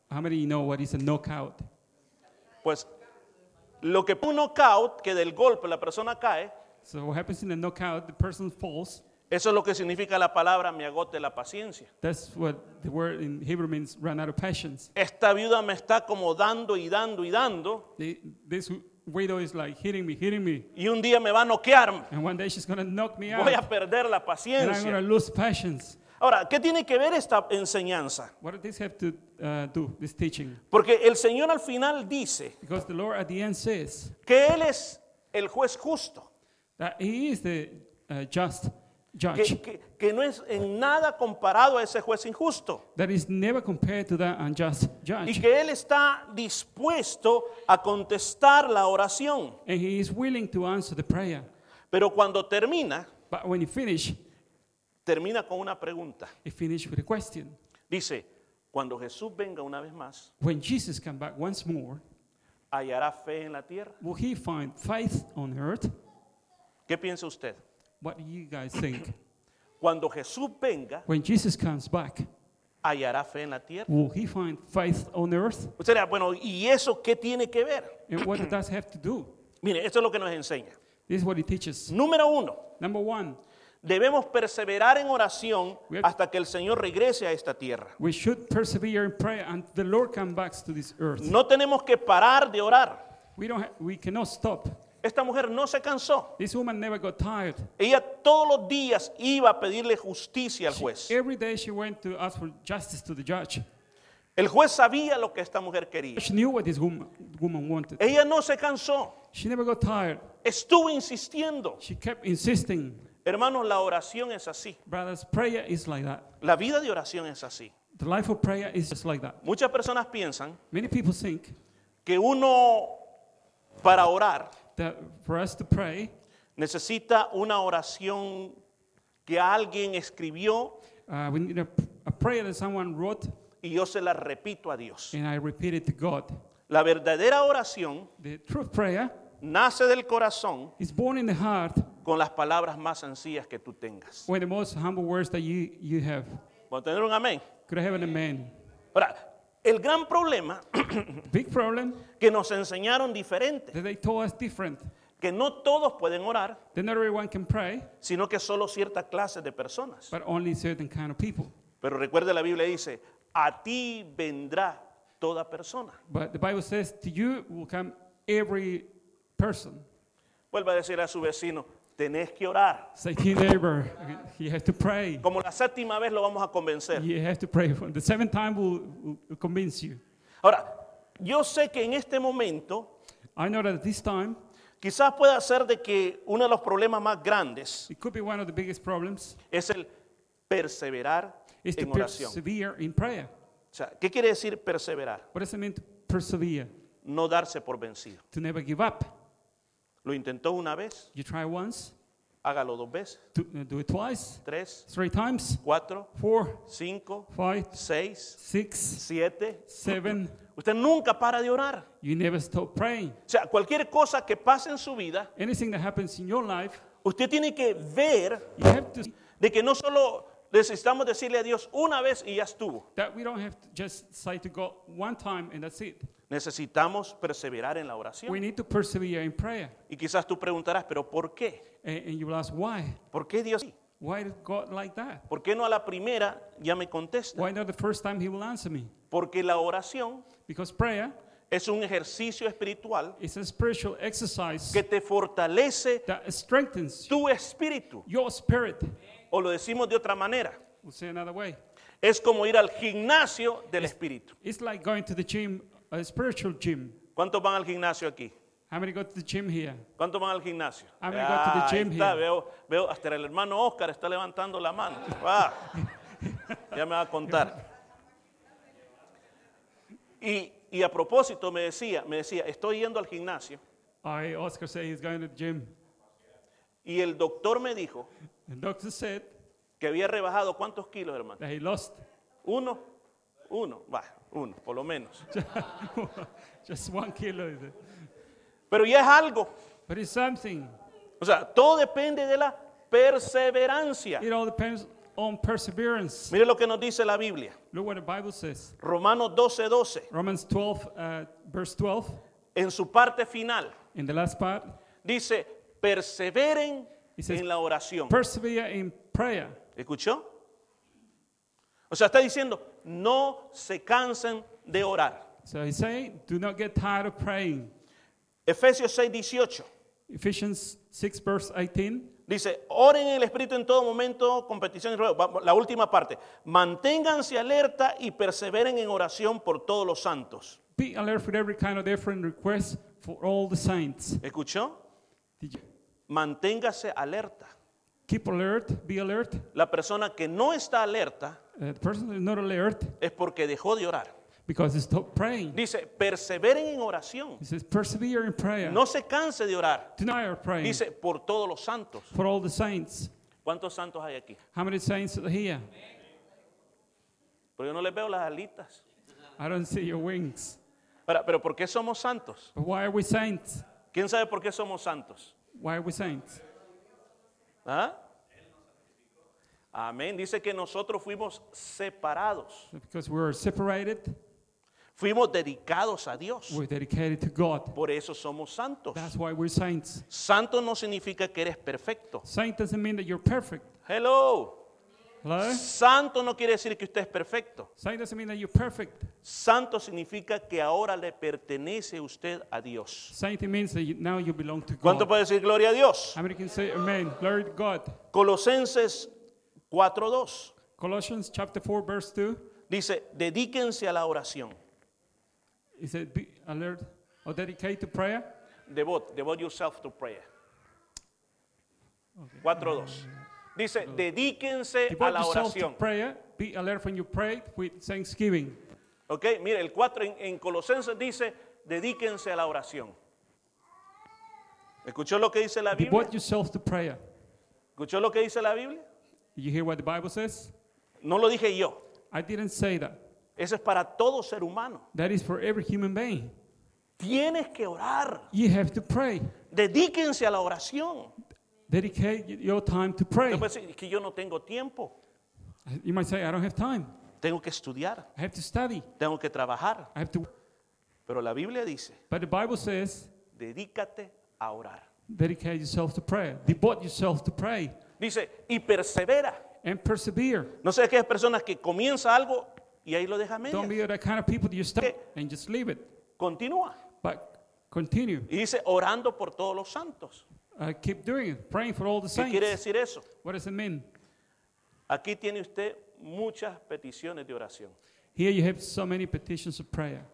Speaker 2: How many know what is a knockout?
Speaker 1: Pues lo que un knockout, que del golpe la persona cae,
Speaker 2: So what happens in a knockout? The person falls.
Speaker 1: Eso es lo que significa la palabra me agote la paciencia.
Speaker 2: That's what the word in Hebrew means run out of patience.
Speaker 1: Esta viuda me está como dando y dando y dando
Speaker 2: The, this widow is like hitting me, hitting me.
Speaker 1: y un día me va a noquear.
Speaker 2: And one day she's going to knock me out.
Speaker 1: Voy a perder la
Speaker 2: And I'm going to
Speaker 1: paciencia.
Speaker 2: lose patience.
Speaker 1: Ahora, ¿qué tiene que ver esta enseñanza?
Speaker 2: What does this have to uh, do, this teaching?
Speaker 1: Porque el Señor al final dice
Speaker 2: Because the Lord at the end says
Speaker 1: que Él es el juez justo,
Speaker 2: that He is the uh, just judge.
Speaker 1: que, que- que no es en nada comparado a ese juez injusto
Speaker 2: that is never compared to that unjust
Speaker 1: y
Speaker 2: judge.
Speaker 1: que Él está dispuesto a contestar la oración.
Speaker 2: And he is willing to answer the prayer.
Speaker 1: Pero cuando termina,
Speaker 2: But when he finish,
Speaker 1: termina con una pregunta.
Speaker 2: he finish with a question.
Speaker 1: Dice, cuando Jesús venga una vez más,
Speaker 2: When Jesus come back once more,
Speaker 1: ¿hallará fe en la tierra?
Speaker 2: will he find faith on earth?
Speaker 1: ¿Qué piensa usted?
Speaker 2: What do you guys think?
Speaker 1: Cuando Jesús venga,
Speaker 2: when Jesus comes back,
Speaker 1: ¿hallará fe en la tierra?
Speaker 2: will he find faith on earth?
Speaker 1: Usted dirá, bueno, ¿y eso qué tiene que ver?
Speaker 2: And what does that have to do?
Speaker 1: Mire, esto es lo que nos enseña.
Speaker 2: This is what he teaches.
Speaker 1: Número uno,
Speaker 2: Number one,
Speaker 1: debemos perseverar en oración
Speaker 2: We have-
Speaker 1: hasta que el Señor regrese a esta tierra.
Speaker 2: we should persevere in prayer until the Lord comes back to this earth.
Speaker 1: No tenemos que parar de orar.
Speaker 2: We, don't ha- we cannot stop.
Speaker 1: Esta mujer no se cansó.
Speaker 2: This woman never got tired.
Speaker 1: Ella todos los días iba a pedirle justicia al juez.
Speaker 2: Every day she went to ask for justice to the judge.
Speaker 1: El juez sabía lo que esta mujer quería.
Speaker 2: She knew what this woman, woman wanted.
Speaker 1: Ella no se cansó.
Speaker 2: She never got tired.
Speaker 1: Estuvo insistiendo.
Speaker 2: She kept insisting.
Speaker 1: Hermanos, la oración es así.
Speaker 2: Brothers, prayer is like that.
Speaker 1: La vida de oración es así.
Speaker 2: The life of prayer is just like that.
Speaker 1: Muchas personas piensan
Speaker 2: Many people think
Speaker 1: que uno para orar
Speaker 2: that for us to pray,
Speaker 1: necesita una oración que alguien escribió
Speaker 2: uh, we need a, a prayer that someone wrote
Speaker 1: y yo se la repito a Dios.
Speaker 2: and I repeat it to God.
Speaker 1: La verdadera oración
Speaker 2: The truth prayer
Speaker 1: nace del corazón
Speaker 2: is born in the heart
Speaker 1: con las palabras más sencillas que tú tengas.
Speaker 2: with the most humble words that you, you have.
Speaker 1: ¿Puedo tener un amén?
Speaker 2: Could I have an amen?
Speaker 1: Ahora, el gran problema
Speaker 2: Big problem
Speaker 1: que nos enseñaron diferente,
Speaker 2: that they told us different.
Speaker 1: que no todos pueden orar,
Speaker 2: not everyone can pray,
Speaker 1: sino que solo cierta clase de personas.
Speaker 2: but only certain kind of people.
Speaker 1: Pero recuerde la Biblia dice, a ti vendrá toda persona.
Speaker 2: But the Bible says, to you will come every person.
Speaker 1: Vuelva a decir a su vecino, tenés que orar.
Speaker 2: Say to your neighbor, you have to pray.
Speaker 1: Como la séptima vez lo vamos a convencer.
Speaker 2: You have to pray. The seventh time will, will convince you.
Speaker 1: Ahora, yo sé que en este momento
Speaker 2: I know that at this time,
Speaker 1: quizás pueda ser de que uno de los problemas más grandes
Speaker 2: it could be one of the biggest problems
Speaker 1: es el perseverar
Speaker 2: is to
Speaker 1: en oración.
Speaker 2: persevere in prayer.
Speaker 1: O sea, ¿qué quiere decir perseverar?
Speaker 2: What does it mean to persevere?
Speaker 1: No darse por vencido.
Speaker 2: To never give up.
Speaker 1: Lo intentó una vez,
Speaker 2: You try once,
Speaker 1: hágalo dos veces,
Speaker 2: to, uh, do it twice,
Speaker 1: tres,
Speaker 2: three times,
Speaker 1: cuatro,
Speaker 2: four,
Speaker 1: cinco,
Speaker 2: five,
Speaker 1: seis,
Speaker 2: six,
Speaker 1: siete.
Speaker 2: seven.
Speaker 1: Usted nunca para de orar.
Speaker 2: You never stop praying.
Speaker 1: O sea, cualquier cosa que pase en su vida,
Speaker 2: Anything that happens in your life,
Speaker 1: usted tiene que ver
Speaker 2: you have to
Speaker 1: de que no solo necesitamos decirle a Dios una vez y ya estuvo.
Speaker 2: that we don't have to just say to God one time and that's it.
Speaker 1: Necesitamos perseverar en la
Speaker 2: We
Speaker 1: oración.
Speaker 2: need to persevere in prayer.
Speaker 1: Y quizás tú preguntarás, pero ¿por qué?
Speaker 2: And, and you will ask why?
Speaker 1: ¿Por qué Dios? sí?
Speaker 2: Why did God like that?
Speaker 1: ¿Por qué no a la primera ya me contesta?
Speaker 2: Why not the first time He will answer me?
Speaker 1: Porque la oración
Speaker 2: Because prayer
Speaker 1: es un ejercicio espiritual
Speaker 2: is a spiritual exercise
Speaker 1: que te fortalece
Speaker 2: that strengthens
Speaker 1: tu espíritu.
Speaker 2: your spirit.
Speaker 1: O lo decimos de otra manera.
Speaker 2: We'll say another way.
Speaker 1: Es como ir al gimnasio del espíritu.
Speaker 2: It's like going to the gym, a spiritual gym.
Speaker 1: ¿Cuántos van al gimnasio aquí?
Speaker 2: How many go to the gym here?
Speaker 1: ¿Cuántos van al gimnasio?
Speaker 2: I'm gonna go to the
Speaker 1: Ah,
Speaker 2: gym
Speaker 1: está,
Speaker 2: here.
Speaker 1: Veo, veo, hasta el hermano Oscar está levantando la mano. Ah, ya me va a contar. Y, y a propósito me decía, me decía, estoy yendo al gimnasio
Speaker 2: I, Oscar said he's going to the gym.
Speaker 1: y el doctor me dijo
Speaker 2: The doctor said
Speaker 1: que había rebajado cuántos kilos, hermano.
Speaker 2: that he lost
Speaker 1: Uno, uno, va, uno, por lo menos.
Speaker 2: just one kilo. is it?
Speaker 1: Pero ya es algo.
Speaker 2: But it's something.
Speaker 1: O sea, todo depende de la perseverancia.
Speaker 2: It all depends on perseverance.
Speaker 1: Mire lo que nos dice la Biblia.
Speaker 2: Look what the Bible says.
Speaker 1: Romanos 12, 12.
Speaker 2: Romans 12, uh, verse 12,
Speaker 1: En su parte final
Speaker 2: in the last part,
Speaker 1: dice, perseveren
Speaker 2: says,
Speaker 1: en la oración.
Speaker 2: persevere in prayer.
Speaker 1: ¿Escuchó? O sea, está diciendo, no se cansen de orar.
Speaker 2: So he's saying, do not get tired of praying.
Speaker 1: Efesios 6, 18.
Speaker 2: Ephesians 6, verse 18.
Speaker 1: Dice, oren en el Espíritu en todo momento, con petición y ruego. Vamos, La última parte. Manténganse alerta y perseveren en oración por todos los santos.
Speaker 2: Be alert with every kind of different request for all the saints.
Speaker 1: ¿Escuchó?
Speaker 2: Did you
Speaker 1: Manténgase alerta.
Speaker 2: keep alert? Be alert.
Speaker 1: La persona que no está alerta
Speaker 2: Uh, the person is not alert
Speaker 1: es porque dejó de orar.
Speaker 2: because he stopped praying.
Speaker 1: Dice, perseveren en oración.
Speaker 2: He says, persevere in prayer.
Speaker 1: No se canse de orar.
Speaker 2: Deny praying
Speaker 1: Dice, por todos los santos.
Speaker 2: for all the saints.
Speaker 1: ¿Cuántos santos hay aquí?
Speaker 2: How many saints are here?
Speaker 1: Porque yo no les veo las alitas.
Speaker 2: I don't see your wings.
Speaker 1: Ahora, pero ¿por qué somos santos?
Speaker 2: But why are we saints?
Speaker 1: ¿Quién sabe por qué somos santos?
Speaker 2: Why are we saints?
Speaker 1: ¿Ah? Amén. Dice que nosotros fuimos separados.
Speaker 2: Because we're separated,
Speaker 1: Fuimos dedicados a Dios.
Speaker 2: we're dedicated to God.
Speaker 1: Por eso somos santos.
Speaker 2: That's why we're saints.
Speaker 1: Santo no significa que eres perfecto.
Speaker 2: Saint doesn't mean that you're perfect.
Speaker 1: Hello.
Speaker 2: Hello?
Speaker 1: Santo no quiere decir que usted es perfecto.
Speaker 2: Saint doesn't mean that you're perfect.
Speaker 1: Santo significa que ahora le pertenece usted a Dios.
Speaker 2: It means that you, now you belong to
Speaker 1: ¿Cuánto
Speaker 2: God.
Speaker 1: puede decir gloria a Dios?
Speaker 2: How many can say amen? Glory to God.
Speaker 1: Colosenses 4.2
Speaker 2: Colossians chapter 4, verse 2.
Speaker 1: dice, dedíquense a la oración.
Speaker 2: It said, be alert or dedicate to prayer.
Speaker 1: Devote, devote yourself to prayer. 4.2 Dice, dedíquense a la oración.
Speaker 2: prayer. Be alert when you pray with thanksgiving.
Speaker 1: Ok, mire, el 4 en, en Colosenses dice, dedíquense a la oración. ¿Escuchó lo que dice la Biblia?
Speaker 2: Devote yourself to prayer.
Speaker 1: ¿Escuchó lo que dice la Biblia?
Speaker 2: You hear what the Bible says?
Speaker 1: No lo dije yo.
Speaker 2: I didn't say that.
Speaker 1: Eso es para todo ser humano.
Speaker 2: That is for every human being.
Speaker 1: Tienes que orar.
Speaker 2: You have to pray.
Speaker 1: Dedíquense a la oración.
Speaker 2: Dedicate your time to pray.
Speaker 1: Usted puede decir, "Es que yo no tengo tiempo.
Speaker 2: You might say, I don't have time.
Speaker 1: Tengo que estudiar.
Speaker 2: I have to study.
Speaker 1: Tengo que trabajar.
Speaker 2: I have to.
Speaker 1: Pero la Biblia dice,
Speaker 2: But the Bible says,
Speaker 1: dedícate a orar.
Speaker 2: Dedicate yourself to prayer. Devote yourself to pray
Speaker 1: Dice, y persevera.
Speaker 2: and persevere.
Speaker 1: No sé aquellas personas que comienza algo y ahí lo deja a
Speaker 2: Don't be that kind of people that you stop
Speaker 1: Okay.
Speaker 2: and just leave it.
Speaker 1: Continúa.
Speaker 2: But continue.
Speaker 1: Y dice, orando por todos los santos.
Speaker 2: Uh, keep doing it. Praying for all the
Speaker 1: ¿Qué quiere
Speaker 2: saints.
Speaker 1: decir eso?
Speaker 2: What does it mean?
Speaker 1: Aquí tiene usted muchas peticiones de oración.
Speaker 2: Here you have so many petitions of prayer.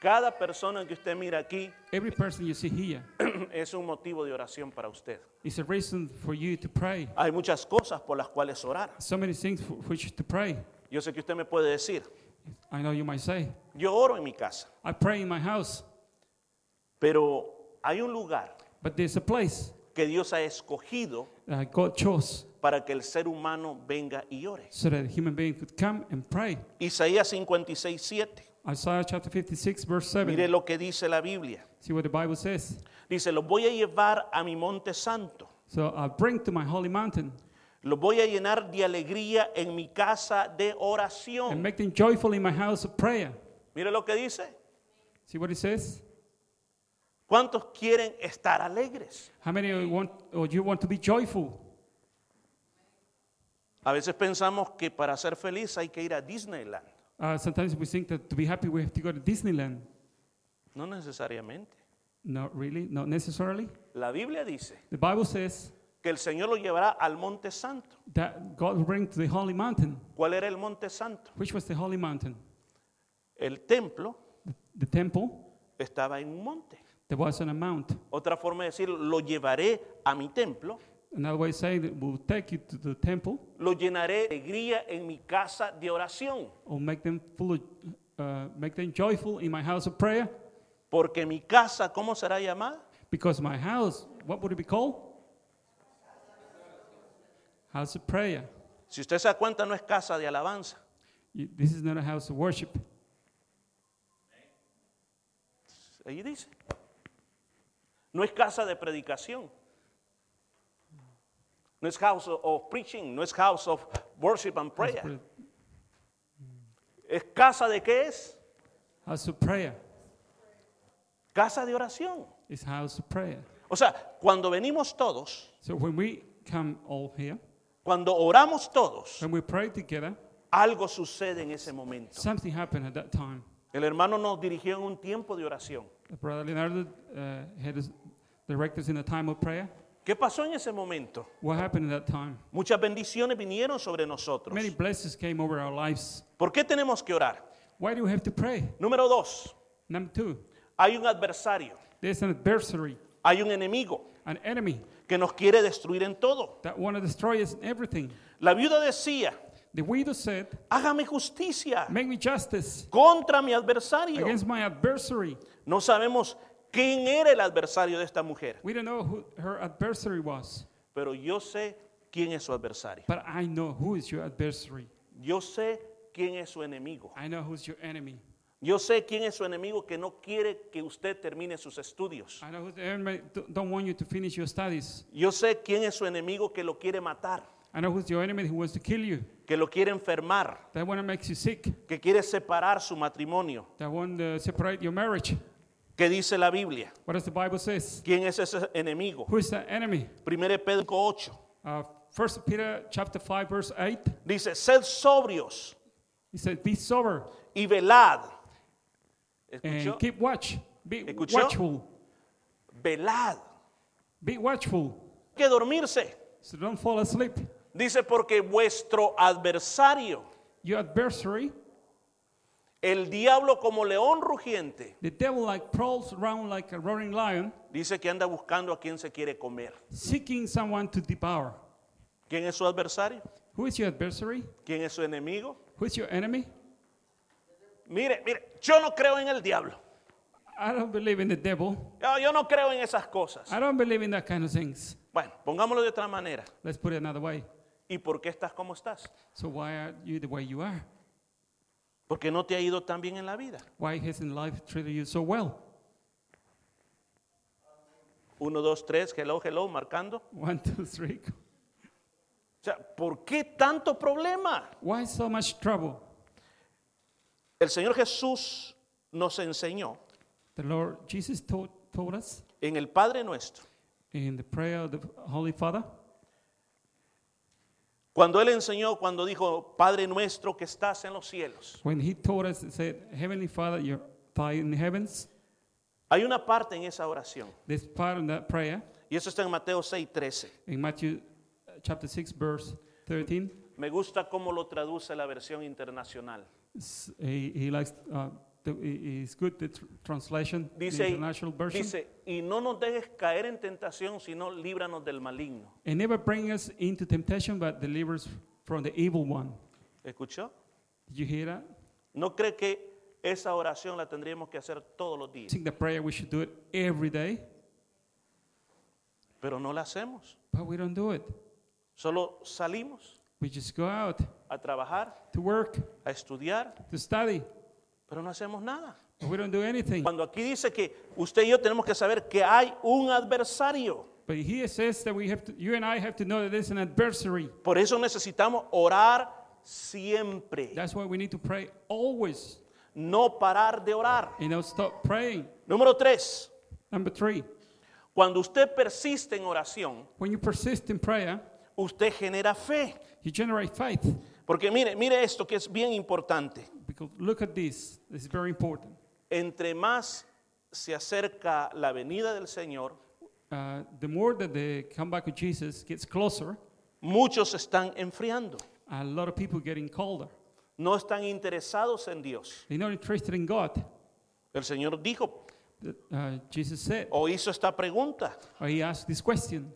Speaker 1: Cada persona que usted mira aquí
Speaker 2: Every person you see here
Speaker 1: es un motivo de oración para usted.
Speaker 2: is a reason for you to pray.
Speaker 1: Hay muchas cosas por las cuales orar.
Speaker 2: So many things for which to pray.
Speaker 1: Yo sé que usted me puede decir,
Speaker 2: I know you might say,
Speaker 1: yo oro en mi casa,
Speaker 2: I pray in my house,
Speaker 1: pero hay un lugar
Speaker 2: but there's a place
Speaker 1: que Dios ha escogido
Speaker 2: that God chose
Speaker 1: para que el ser humano venga y ore.
Speaker 2: so that a human being could come and pray.
Speaker 1: Isaías 56, 7.
Speaker 2: Isaiah chapter 56, verse 7.
Speaker 1: Mire lo que dice la Biblia.
Speaker 2: See what the Bible says.
Speaker 1: Dice, los voy a llevar a mi monte santo.
Speaker 2: So I'll bring to my holy mountain
Speaker 1: Los voy a llenar de alegría en mi casa de
Speaker 2: and
Speaker 1: oración.
Speaker 2: make them joyful in my house of prayer.
Speaker 1: Mire lo que dice.
Speaker 2: See what it says?
Speaker 1: ¿Cuántos quieren estar alegres?
Speaker 2: How many you want or you want to be joyful?
Speaker 1: A veces pensamos que para ser feliz hay que ir a Disneyland.
Speaker 2: Uh, sometimes we think that to be happy we have to go to Disneyland.
Speaker 1: No necesariamente.
Speaker 2: Not really, not necessarily.
Speaker 1: La Biblia dice
Speaker 2: The Bible says
Speaker 1: que el Señor lo llevará al monte santo.
Speaker 2: that God will bring to the holy mountain.
Speaker 1: ¿Cuál era el monte santo?
Speaker 2: Which was the holy mountain?
Speaker 1: El templo
Speaker 2: The temple.
Speaker 1: estaba en un monte.
Speaker 2: There was on a mount.
Speaker 1: Otra forma de decir, lo llevaré a mi templo,
Speaker 2: Another way of saying that we'll take you to the temple
Speaker 1: lo llenaré de alegría en mi casa de oración,
Speaker 2: or make them full of, uh, make them joyful in my house of prayer.
Speaker 1: porque mi casa, ¿cómo será llamada?
Speaker 2: Because my house, what would it be called? House of prayer.
Speaker 1: Si usted se da cuenta, no es casa de alabanza,
Speaker 2: You- This is not a house of worship.
Speaker 1: ahí dice. No es casa de predicación. No es house of preaching, no es house of worship and prayer. ¿Es casa de qué es?
Speaker 2: House of prayer.
Speaker 1: Casa de oración.
Speaker 2: It's house of prayer.
Speaker 1: O sea, cuando venimos todos,
Speaker 2: So when we come all here,
Speaker 1: cuando oramos todos,
Speaker 2: when we pray together,
Speaker 1: algo sucede en ese momento.
Speaker 2: something happened at that time.
Speaker 1: El hermano nos dirigió en un tiempo de oración.
Speaker 2: Brother Leonardo uh, had us direct us in a time of prayer.
Speaker 1: ¿Qué pasó en ese momento?
Speaker 2: What happened in that time?
Speaker 1: Muchas bendiciones vinieron sobre nosotros.
Speaker 2: Many blessings came over our lives.
Speaker 1: ¿Por qué tenemos que orar?
Speaker 2: Why do we have to pray?
Speaker 1: Número dos,
Speaker 2: Number two,
Speaker 1: hay un adversario,
Speaker 2: there's an adversary,
Speaker 1: hay un enemigo
Speaker 2: an enemy
Speaker 1: que nos quiere destruir en todo.
Speaker 2: that want to destroy us in everything.
Speaker 1: La viuda decía,
Speaker 2: The widow said,
Speaker 1: hágame justicia
Speaker 2: Make me justice
Speaker 1: contra mi adversario.
Speaker 2: against my adversary.
Speaker 1: No sabemos quién era el adversario de esta mujer,
Speaker 2: We don't know who her adversary was,
Speaker 1: pero yo sé quién es su adversario.
Speaker 2: but I know who is your adversary.
Speaker 1: Yo sé quién es su enemigo.
Speaker 2: I know who's your enemy.
Speaker 1: Yo sé quién es su enemigo que no quiere que usted termine sus estudios.
Speaker 2: I know who's the enemy don't want you to finish your studies.
Speaker 1: Yo sé quién es su enemigo que lo quiere matar,
Speaker 2: I know who's your enemy who wants to kill you,
Speaker 1: que lo quiere enfermar,
Speaker 2: that one that makes you sick,
Speaker 1: que quiere separar su matrimonio.
Speaker 2: that want to separate your marriage.
Speaker 1: ¿Qué dice la Biblia?
Speaker 2: What does the Bible says?
Speaker 1: ¿Quién es ese enemigo?
Speaker 2: Who is that enemy?
Speaker 1: 1 Pedro 8
Speaker 2: Uh, First Peter chapter 5 verse 8.
Speaker 1: dice, sed sobrios
Speaker 2: He said, "Be sober
Speaker 1: y velad. ¿Escuchó?
Speaker 2: and keep watch. Be
Speaker 1: ¿Escuchó?
Speaker 2: watchful.
Speaker 1: Velad.
Speaker 2: Be watchful.
Speaker 1: Hay que dormirse.
Speaker 2: So don't fall asleep.
Speaker 1: Dice porque vuestro adversario,
Speaker 2: Your adversary,
Speaker 1: el diablo como león rugiente,
Speaker 2: the devil, like prowls around like a roaring lion,
Speaker 1: dice que anda buscando a quien se quiere comer.
Speaker 2: seeking someone to devour.
Speaker 1: ¿Quién es su adversario?
Speaker 2: Who is your adversary?
Speaker 1: ¿Quién es su enemigo?
Speaker 2: Who is your enemy?
Speaker 1: Mire, mire, yo no creo en el diablo.
Speaker 2: I don't believe in the devil.
Speaker 1: Yo, yo no creo en esas cosas.
Speaker 2: I don't believe in that kind of things.
Speaker 1: Bueno, pongámoslo de otra manera.
Speaker 2: Let's put it another way.
Speaker 1: ¿Y por qué estás como estás?
Speaker 2: So why are you the way you are?
Speaker 1: Porque no te ha ido tan bien en la vida.
Speaker 2: Why hasn't life treated you so well?
Speaker 1: Uno, dos, tres, hello, hello, marcando.
Speaker 2: One, two, three.
Speaker 1: O sea, ¿por qué tanto problema?
Speaker 2: Why so much trouble?
Speaker 1: El Señor Jesús nos enseñó
Speaker 2: The Lord Jesus taught, us
Speaker 1: en el Padre Nuestro
Speaker 2: in the prayer of the Holy Father.
Speaker 1: Cuando él enseñó, cuando dijo, Padre nuestro que estás en los cielos.
Speaker 2: When he taught us, he said, Heavenly Father, you're thy in the heavens.
Speaker 1: Hay una parte en esa oración,
Speaker 2: This part of that prayer
Speaker 1: y eso está en Mateo 6:13.
Speaker 2: in Matthew uh, chapter 6, verse 13.
Speaker 1: Me gusta cómo lo traduce la versión internacional.
Speaker 2: He, he likes, uh, it's good the translation,
Speaker 1: Dice,
Speaker 2: the international version.
Speaker 1: dice, y no nos dejes caer en tentación, sino líbranos del maligno.
Speaker 2: and never bring us into temptation, but deliver us from the evil one.
Speaker 1: ¿Escuchó?
Speaker 2: Did you hear that?
Speaker 1: ¿No cree que esa oración la tendríamos que hacer todos los días?
Speaker 2: think the prayer we should do it every day,
Speaker 1: Pero no la hacemos.
Speaker 2: but we don't do it.
Speaker 1: Solo salimos
Speaker 2: We just go out
Speaker 1: a trabajar,
Speaker 2: to work,
Speaker 1: a estudiar,
Speaker 2: to study,
Speaker 1: pero no hacemos nada.
Speaker 2: we don't do anything.
Speaker 1: Cuando aquí dice que usted y yo tenemos que saber que hay un adversario.
Speaker 2: But here says that we have to, you and I have to know that there's an adversary.
Speaker 1: Por eso necesitamos orar siempre.
Speaker 2: That's why we need to pray always.
Speaker 1: No parar de orar.
Speaker 2: You know, stop praying.
Speaker 1: Número tres,
Speaker 2: Number three,
Speaker 1: cuando usted persiste en oración,
Speaker 2: when you persist in prayer,
Speaker 1: usted genera fe.
Speaker 2: you generate faith.
Speaker 1: Porque mire, mire esto que es bien importante.
Speaker 2: Because look at this, this is very important.
Speaker 1: Entre más se acerca la venida del Señor,
Speaker 2: Uh, the more that the comeback of Jesus gets closer,
Speaker 1: muchos están enfriando.
Speaker 2: a lot of people getting colder.
Speaker 1: No están interesados en Dios.
Speaker 2: They're not interested in God.
Speaker 1: El Señor dijo
Speaker 2: Uh, Jesus said,
Speaker 1: o hizo esta pregunta.
Speaker 2: or he asked this question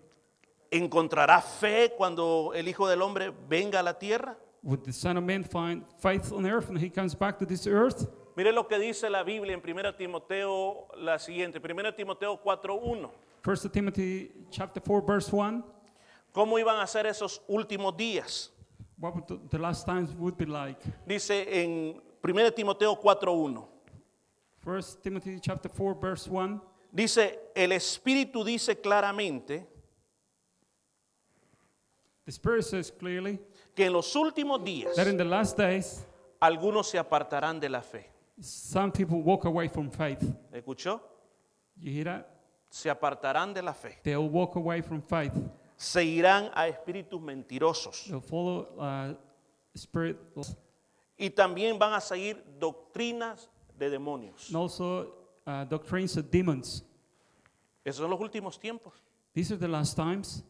Speaker 1: ¿Encontrará fe cuando el Hijo del Hombre venga a la tierra?
Speaker 2: Would the Son of Man find faith on earth when he comes back to this earth?
Speaker 1: Mire lo que dice la Biblia en 1 Timoteo, la siguiente, 1 Timoteo 4.1.
Speaker 2: 1 Timothy chapter 4, verse 1.
Speaker 1: ¿Cómo iban a ser esos últimos días?
Speaker 2: What would the, last times would be like?
Speaker 1: Dice en 1 Timoteo 4.1.
Speaker 2: 1 Timothy chapter 4, verse 1.
Speaker 1: Dice, el Espíritu dice claramente
Speaker 2: The Spirit says clearly
Speaker 1: que en los últimos días
Speaker 2: that in the last days,
Speaker 1: algunos se apartarán de la fe.
Speaker 2: some people walk away from faith.
Speaker 1: ¿Escuchó?
Speaker 2: You hear that?
Speaker 1: Se apartarán de la fe.
Speaker 2: They'll walk away from faith.
Speaker 1: Se irán a espíritus mentirosos.
Speaker 2: They'll follow uh, spirit
Speaker 1: Y también van a seguir doctrinas de demonios.
Speaker 2: and also uh, doctrines of demons.
Speaker 1: Esos son los últimos tiempos.
Speaker 2: These are the last times.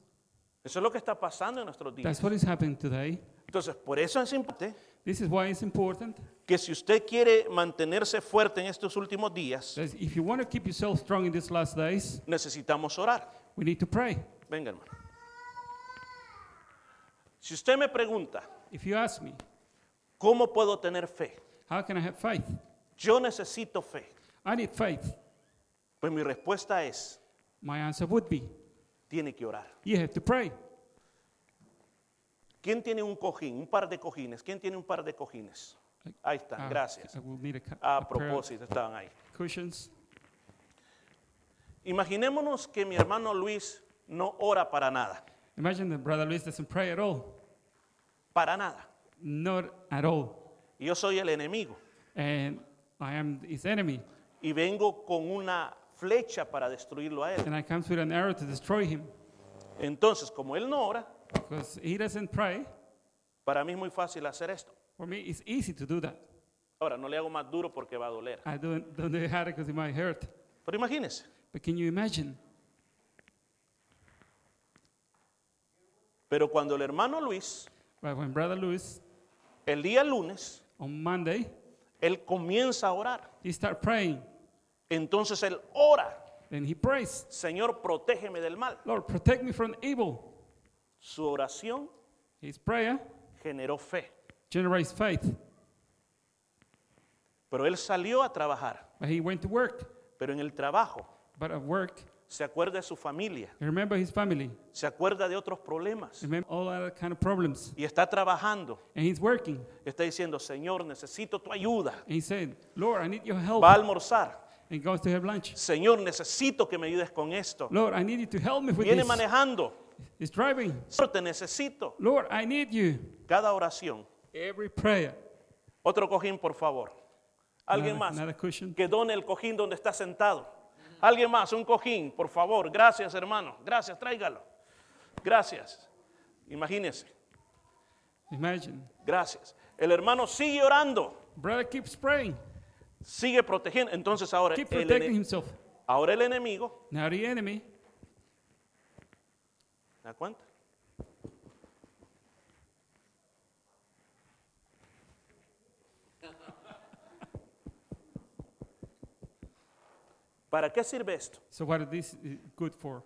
Speaker 1: Eso es lo que está pasando en nuestros días.
Speaker 2: That's what is happening today.
Speaker 1: Entonces, por eso es importante
Speaker 2: This is why it's important
Speaker 1: que si usted quiere mantenerse fuerte en estos últimos días,
Speaker 2: that if you want to keep yourself strong in these last days,
Speaker 1: necesitamos orar.
Speaker 2: we need to pray.
Speaker 1: Venga, hermano. Si usted me pregunta,
Speaker 2: If you ask me,
Speaker 1: ¿cómo puedo tener fe?
Speaker 2: how can I have faith?
Speaker 1: Yo necesito fe.
Speaker 2: I need faith.
Speaker 1: Pues mi respuesta es,
Speaker 2: My answer would be,
Speaker 1: tiene que orar.
Speaker 2: you have to pray.
Speaker 1: ¿Quién tiene un cojín, un par de cojines? ¿Quién tiene un par de cojines? Ahí está,
Speaker 2: Ah,
Speaker 1: gracias.
Speaker 2: A,
Speaker 1: A propósito, estaban ahí.
Speaker 2: cushions.
Speaker 1: Imaginémonos que mi hermano Luis no ora para nada,
Speaker 2: Imagine that Brother Luis doesn't pray at all.
Speaker 1: para nada.
Speaker 2: Not at all.
Speaker 1: Y yo soy el enemigo
Speaker 2: And I am his enemy.
Speaker 1: y vengo con una flecha para destruirlo a él.
Speaker 2: And I come with an arrow to destroy him.
Speaker 1: Entonces, como él no ora,
Speaker 2: Because he doesn't pray.
Speaker 1: para mí es muy fácil hacer esto.
Speaker 2: For me, it's easy to do that.
Speaker 1: Ahora, no le hago más duro porque va a doler.
Speaker 2: I don't, don't do it hard because it might hurt.
Speaker 1: Pero imagínense,
Speaker 2: But can you imagine?
Speaker 1: pero cuando el hermano Luis,
Speaker 2: But when Brother Luis,
Speaker 1: el día lunes,
Speaker 2: on Monday,
Speaker 1: él comienza a orar.
Speaker 2: he start praying.
Speaker 1: Entonces él ora,
Speaker 2: Then he prays,
Speaker 1: Señor, protégeme del mal.
Speaker 2: Lord, protect me from evil.
Speaker 1: Su oración
Speaker 2: His prayer
Speaker 1: generó fe.
Speaker 2: generates faith.
Speaker 1: Pero él salió a trabajar.
Speaker 2: But he went to work.
Speaker 1: Pero en el trabajo
Speaker 2: But at work,
Speaker 1: se acuerda de su familia,
Speaker 2: remember his family.
Speaker 1: se acuerda de otros problemas.
Speaker 2: Remember all other kind of problems.
Speaker 1: Y está trabajando.
Speaker 2: And he's working.
Speaker 1: Está diciendo, Señor, necesito tu ayuda.
Speaker 2: And he said, Lord, I need your help.
Speaker 1: Va a almorzar.
Speaker 2: And goes to have lunch.
Speaker 1: Señor, necesito que me ayudes con esto.
Speaker 2: Lord, I need you to help me with
Speaker 1: Viene
Speaker 2: this.
Speaker 1: manejando.
Speaker 2: He's driving.
Speaker 1: Señor, te necesito.
Speaker 2: Lord, I need you.
Speaker 1: Cada oración.
Speaker 2: Every prayer.
Speaker 1: Otro cojín, por favor. Alguien
Speaker 2: Another-
Speaker 1: más
Speaker 2: Another
Speaker 1: que done el cojín donde está sentado. Alguien más, un cojín, por favor. Gracias, hermano. Gracias, tráigalo. Gracias. Imagínese.
Speaker 2: Imagine.
Speaker 1: Gracias. El hermano sigue orando,
Speaker 2: Brother keeps praying,
Speaker 1: sigue protegiendo. Entonces ahora
Speaker 2: keep
Speaker 1: el,
Speaker 2: protecting
Speaker 1: ene-
Speaker 2: himself.
Speaker 1: ahora el enemigo,
Speaker 2: Now the enemy,
Speaker 1: ¿se da cuenta? ¿Para qué sirve esto?
Speaker 2: so what is this uh, good for?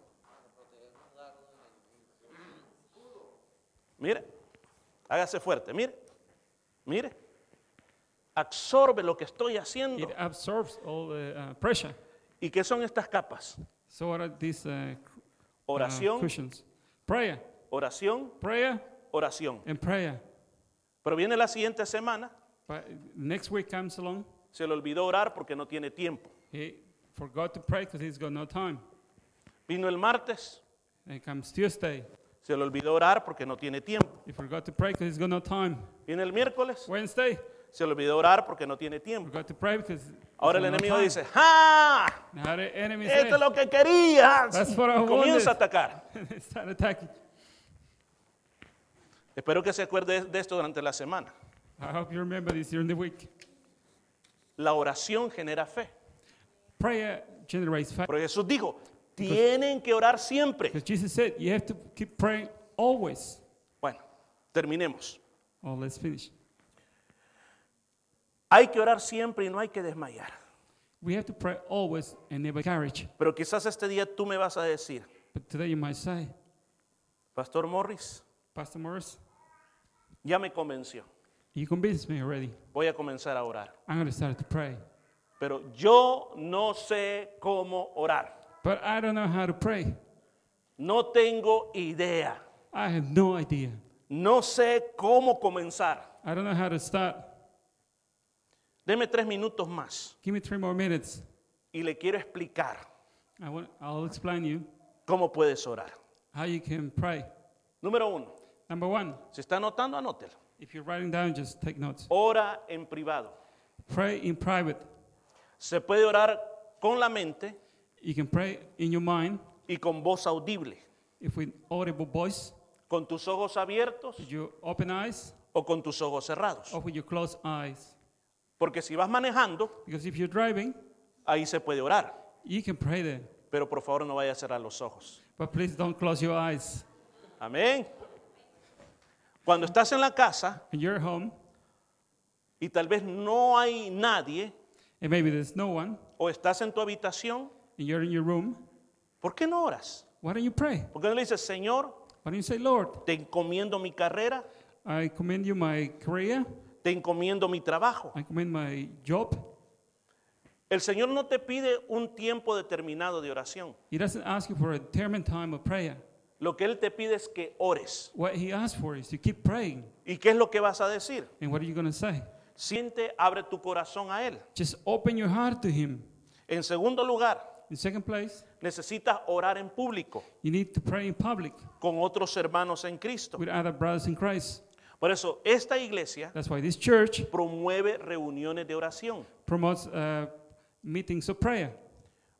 Speaker 1: Mire, hágase fuerte, mire, mire. Absorbe lo que estoy haciendo.
Speaker 2: It absorbs all the uh, pressure.
Speaker 1: ¿Y qué son estas capas?
Speaker 2: So what are these uh, uh,
Speaker 1: Oración,
Speaker 2: cushions? Prayer,
Speaker 1: oración,
Speaker 2: prayer,
Speaker 1: oración.
Speaker 2: and prayer.
Speaker 1: Pero viene la siguiente semana,
Speaker 2: But next week comes along,
Speaker 1: se le olvidó orar porque no tiene tiempo.
Speaker 2: he forgot to pray because he's got no time.
Speaker 1: Vino el martes,
Speaker 2: And comes Tuesday,
Speaker 1: se le olvidó orar porque no tiene tiempo.
Speaker 2: he forgot to pray because he's got no time.
Speaker 1: Viene el miércoles,
Speaker 2: Wednesday,
Speaker 1: se le olvidó orar porque no tiene tiempo. Ahora el enemigo dice, ¡ah!
Speaker 2: Enemy
Speaker 1: Esto es lo que querías. Comienza a atacar. Espero que se acuerde de esto durante la semana.
Speaker 2: I hope you remember this during the week.
Speaker 1: La oración genera fe.
Speaker 2: Prayer generates faith.
Speaker 1: Pero Jesús dijo, tienen que orar siempre.
Speaker 2: Because Jesus said you have to keep praying always.
Speaker 1: Bueno, terminemos.
Speaker 2: Oh, let's finish.
Speaker 1: Hay que orar siempre y no hay que desmayar.
Speaker 2: We have to pray always and never courage.
Speaker 1: Pero quizás este día tú me vas a decir,
Speaker 2: But today you might say,
Speaker 1: Pastor Morris,
Speaker 2: Pastor Morris,
Speaker 1: ya me convenció.
Speaker 2: you convinced me already.
Speaker 1: Voy a comenzar a orar.
Speaker 2: I'm going to start to pray.
Speaker 1: Pero yo no sé cómo orar.
Speaker 2: But I don't know how to pray.
Speaker 1: No tengo idea.
Speaker 2: I have no idea.
Speaker 1: No sé cómo comenzar.
Speaker 2: I don't know how to start.
Speaker 1: Deme tres minutos más
Speaker 2: Give me three more minutes.
Speaker 1: y le quiero explicar
Speaker 2: I want, I'll explain you
Speaker 1: cómo puedes orar.
Speaker 2: how you can pray.
Speaker 1: Número uno,
Speaker 2: Number one,
Speaker 1: si está anotando, anótelo.
Speaker 2: if you're writing down, just take notes.
Speaker 1: Ora en privado.
Speaker 2: Pray in private.
Speaker 1: Se puede orar con la mente
Speaker 2: You can pray in your mind
Speaker 1: y con voz audible,
Speaker 2: if with audible voice,
Speaker 1: con tus ojos abiertos
Speaker 2: with your open eyes,
Speaker 1: o con tus ojos cerrados.
Speaker 2: or with your closed eyes.
Speaker 1: Porque si vas manejando,
Speaker 2: Because if you're driving,
Speaker 1: ahí se puede orar.
Speaker 2: you can pray there.
Speaker 1: Pero por favor no vaya a cerrar los ojos.
Speaker 2: But please don't close your eyes.
Speaker 1: Amén. Cuando estás en la casa
Speaker 2: you're home,
Speaker 1: y tal vez no hay nadie
Speaker 2: and maybe there's no one,
Speaker 1: o estás en tu habitación,
Speaker 2: and you're in your room,
Speaker 1: ¿por qué no oras?
Speaker 2: why don't you pray?
Speaker 1: ¿Por qué no le dices, Señor,
Speaker 2: Why don't you say, Lord,
Speaker 1: te encomiendo mi carrera,
Speaker 2: I commend you my career,
Speaker 1: te encomiendo mi trabajo?
Speaker 2: I commend my job.
Speaker 1: El Señor no te pide un tiempo determinado de oración.
Speaker 2: He doesn't ask you for a determined time of prayer.
Speaker 1: Lo que Él te pide es que ores.
Speaker 2: What he asks for is to keep praying.
Speaker 1: ¿Y qué es lo que vas a decir?
Speaker 2: And what are you going to say?
Speaker 1: Siente, abre tu corazón a Él.
Speaker 2: Just open your heart to him.
Speaker 1: En segundo lugar,
Speaker 2: In second place,
Speaker 1: necesitas orar en público
Speaker 2: you need to pray in public
Speaker 1: con otros hermanos en Cristo.
Speaker 2: with other brothers in Christ.
Speaker 1: Por eso, esta iglesia
Speaker 2: That's why this church
Speaker 1: promueve reuniones de oración.
Speaker 2: promotes uh, meetings of prayer.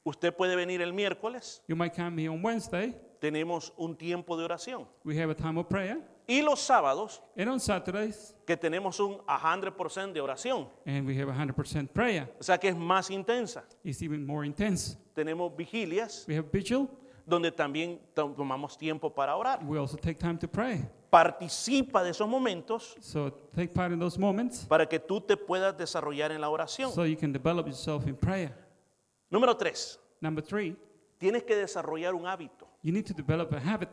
Speaker 1: Usted puede venir el miércoles,
Speaker 2: You might come here on Wednesday.
Speaker 1: tenemos un tiempo de oración.
Speaker 2: We have a time of prayer.
Speaker 1: Y los sábados,
Speaker 2: And on Saturdays,
Speaker 1: que tenemos un 100% de oración.
Speaker 2: and we have 100% prayer.
Speaker 1: O sea que es más intensa.
Speaker 2: It's even more intense.
Speaker 1: Tenemos vigilias
Speaker 2: We have vigil.
Speaker 1: Donde también to- tomamos tiempo para orar.
Speaker 2: We also take time to pray.
Speaker 1: Participa de esos momentos
Speaker 2: So take part in those moments
Speaker 1: para que tú te puedas desarrollar en la oración.
Speaker 2: so you can develop yourself in prayer.
Speaker 1: Número tres,
Speaker 2: Number three,
Speaker 1: tienes que desarrollar un hábito.
Speaker 2: you need to develop a habit.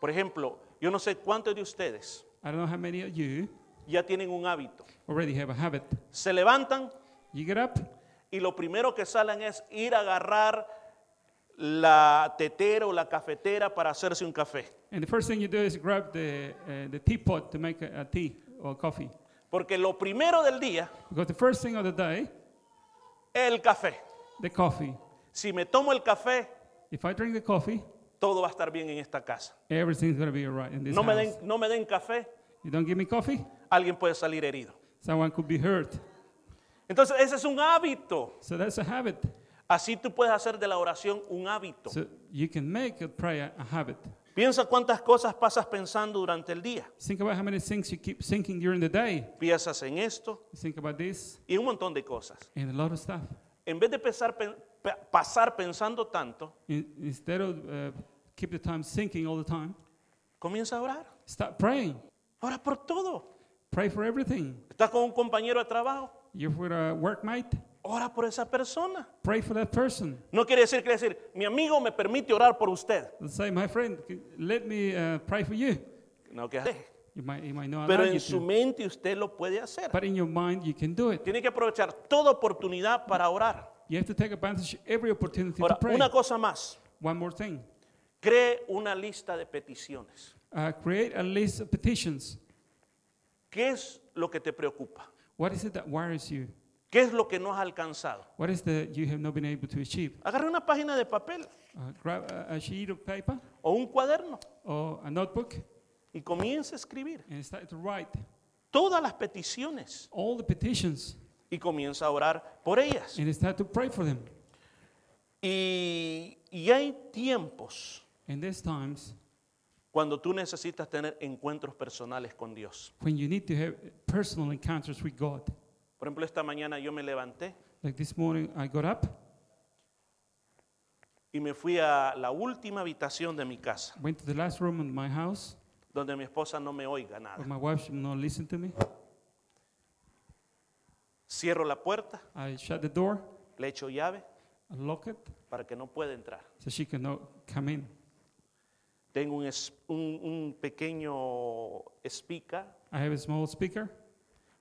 Speaker 1: Por ejemplo, yo no sé cuántos de ustedes
Speaker 2: I don't know how many of you
Speaker 1: ya tienen un hábito.
Speaker 2: already have a habit.
Speaker 1: Se levantan
Speaker 2: You get up
Speaker 1: y lo primero que salen es ir a agarrar la tetera o la cafetera para hacerse un café.
Speaker 2: and the first thing you do is grab the, uh, the teapot to make a, a tea or coffee.
Speaker 1: Porque lo primero del día
Speaker 2: Because the first thing of the day,
Speaker 1: el café.
Speaker 2: the coffee.
Speaker 1: Si me tomo el café,
Speaker 2: If I drink the coffee,
Speaker 1: todo va a estar bien en esta casa.
Speaker 2: everything's going to be all right in this
Speaker 1: No me
Speaker 2: house.
Speaker 1: den, no me den café,
Speaker 2: You don't give me coffee,
Speaker 1: alguien puede salir herido.
Speaker 2: someone could be hurt.
Speaker 1: Entonces, ese es un hábito.
Speaker 2: So that's a habit.
Speaker 1: Así tú puedes hacer de la oración un hábito.
Speaker 2: So you can make a prayer a habit.
Speaker 1: Piensa cuántas cosas pasas pensando durante el día.
Speaker 2: Think about how many things you keep thinking during the day.
Speaker 1: Piensas en esto
Speaker 2: Think about this
Speaker 1: y un montón de cosas.
Speaker 2: and a lot of stuff.
Speaker 1: En vez de pensar, pasar pensando tanto,
Speaker 2: In, instead of uh, keep the time thinking all the time,
Speaker 1: comienza a orar.
Speaker 2: start praying.
Speaker 1: Ora por todo.
Speaker 2: Pray for everything.
Speaker 1: Estás con un compañero de trabajo,
Speaker 2: You're with a workmate.
Speaker 1: Ora por esa persona.
Speaker 2: Pray for that person.
Speaker 1: No quiere decir, quiere decir, mi amigo me permite orar por usted.
Speaker 2: Let's say, my friend, let me uh, pray for you.
Speaker 1: No que
Speaker 2: You might, you might not
Speaker 1: pero en su
Speaker 2: to,
Speaker 1: mente usted lo puede hacer.
Speaker 2: but in your mind you can do it.
Speaker 1: Tiene que aprovechar toda oportunidad para orar.
Speaker 2: You have to take advantage every opportunity
Speaker 1: Ahora,
Speaker 2: to pray.
Speaker 1: una cosa más.
Speaker 2: One more thing.
Speaker 1: Cree una lista de peticiones.
Speaker 2: Uh, create a list of petitions.
Speaker 1: ¿Qué es lo que te preocupa?
Speaker 2: What is it that worries you?
Speaker 1: ¿Qué es lo que no has alcanzado?
Speaker 2: What is that you have not been able to achieve?
Speaker 1: Agarre una página de papel
Speaker 2: Uh, grab a, a sheet of paper
Speaker 1: o un cuaderno
Speaker 2: or a notebook
Speaker 1: y comience a escribir
Speaker 2: and start to write
Speaker 1: todas las peticiones
Speaker 2: all the petitions
Speaker 1: y comienza a orar por ellas.
Speaker 2: and start to pray for them.
Speaker 1: Y, y hay tiempos
Speaker 2: And there's times
Speaker 1: cuando tú necesitas tener encuentros personales con Dios.
Speaker 2: when you need to have personal encounters with God.
Speaker 1: Por ejemplo, esta mañana yo me levanté
Speaker 2: Like this morning, I got up,
Speaker 1: y me fui a la última habitación de mi casa,
Speaker 2: went to the last room in my house
Speaker 1: donde mi esposa no me oiga
Speaker 2: where
Speaker 1: nada.
Speaker 2: my wife should not listen to me.
Speaker 1: Cierro la puerta,
Speaker 2: I shut the door,
Speaker 1: le echo llave
Speaker 2: I lock it
Speaker 1: para que no pueda entrar.
Speaker 2: so she cannot come in.
Speaker 1: Tengo un, es- un- un pequeño speaker,
Speaker 2: I have a small speaker.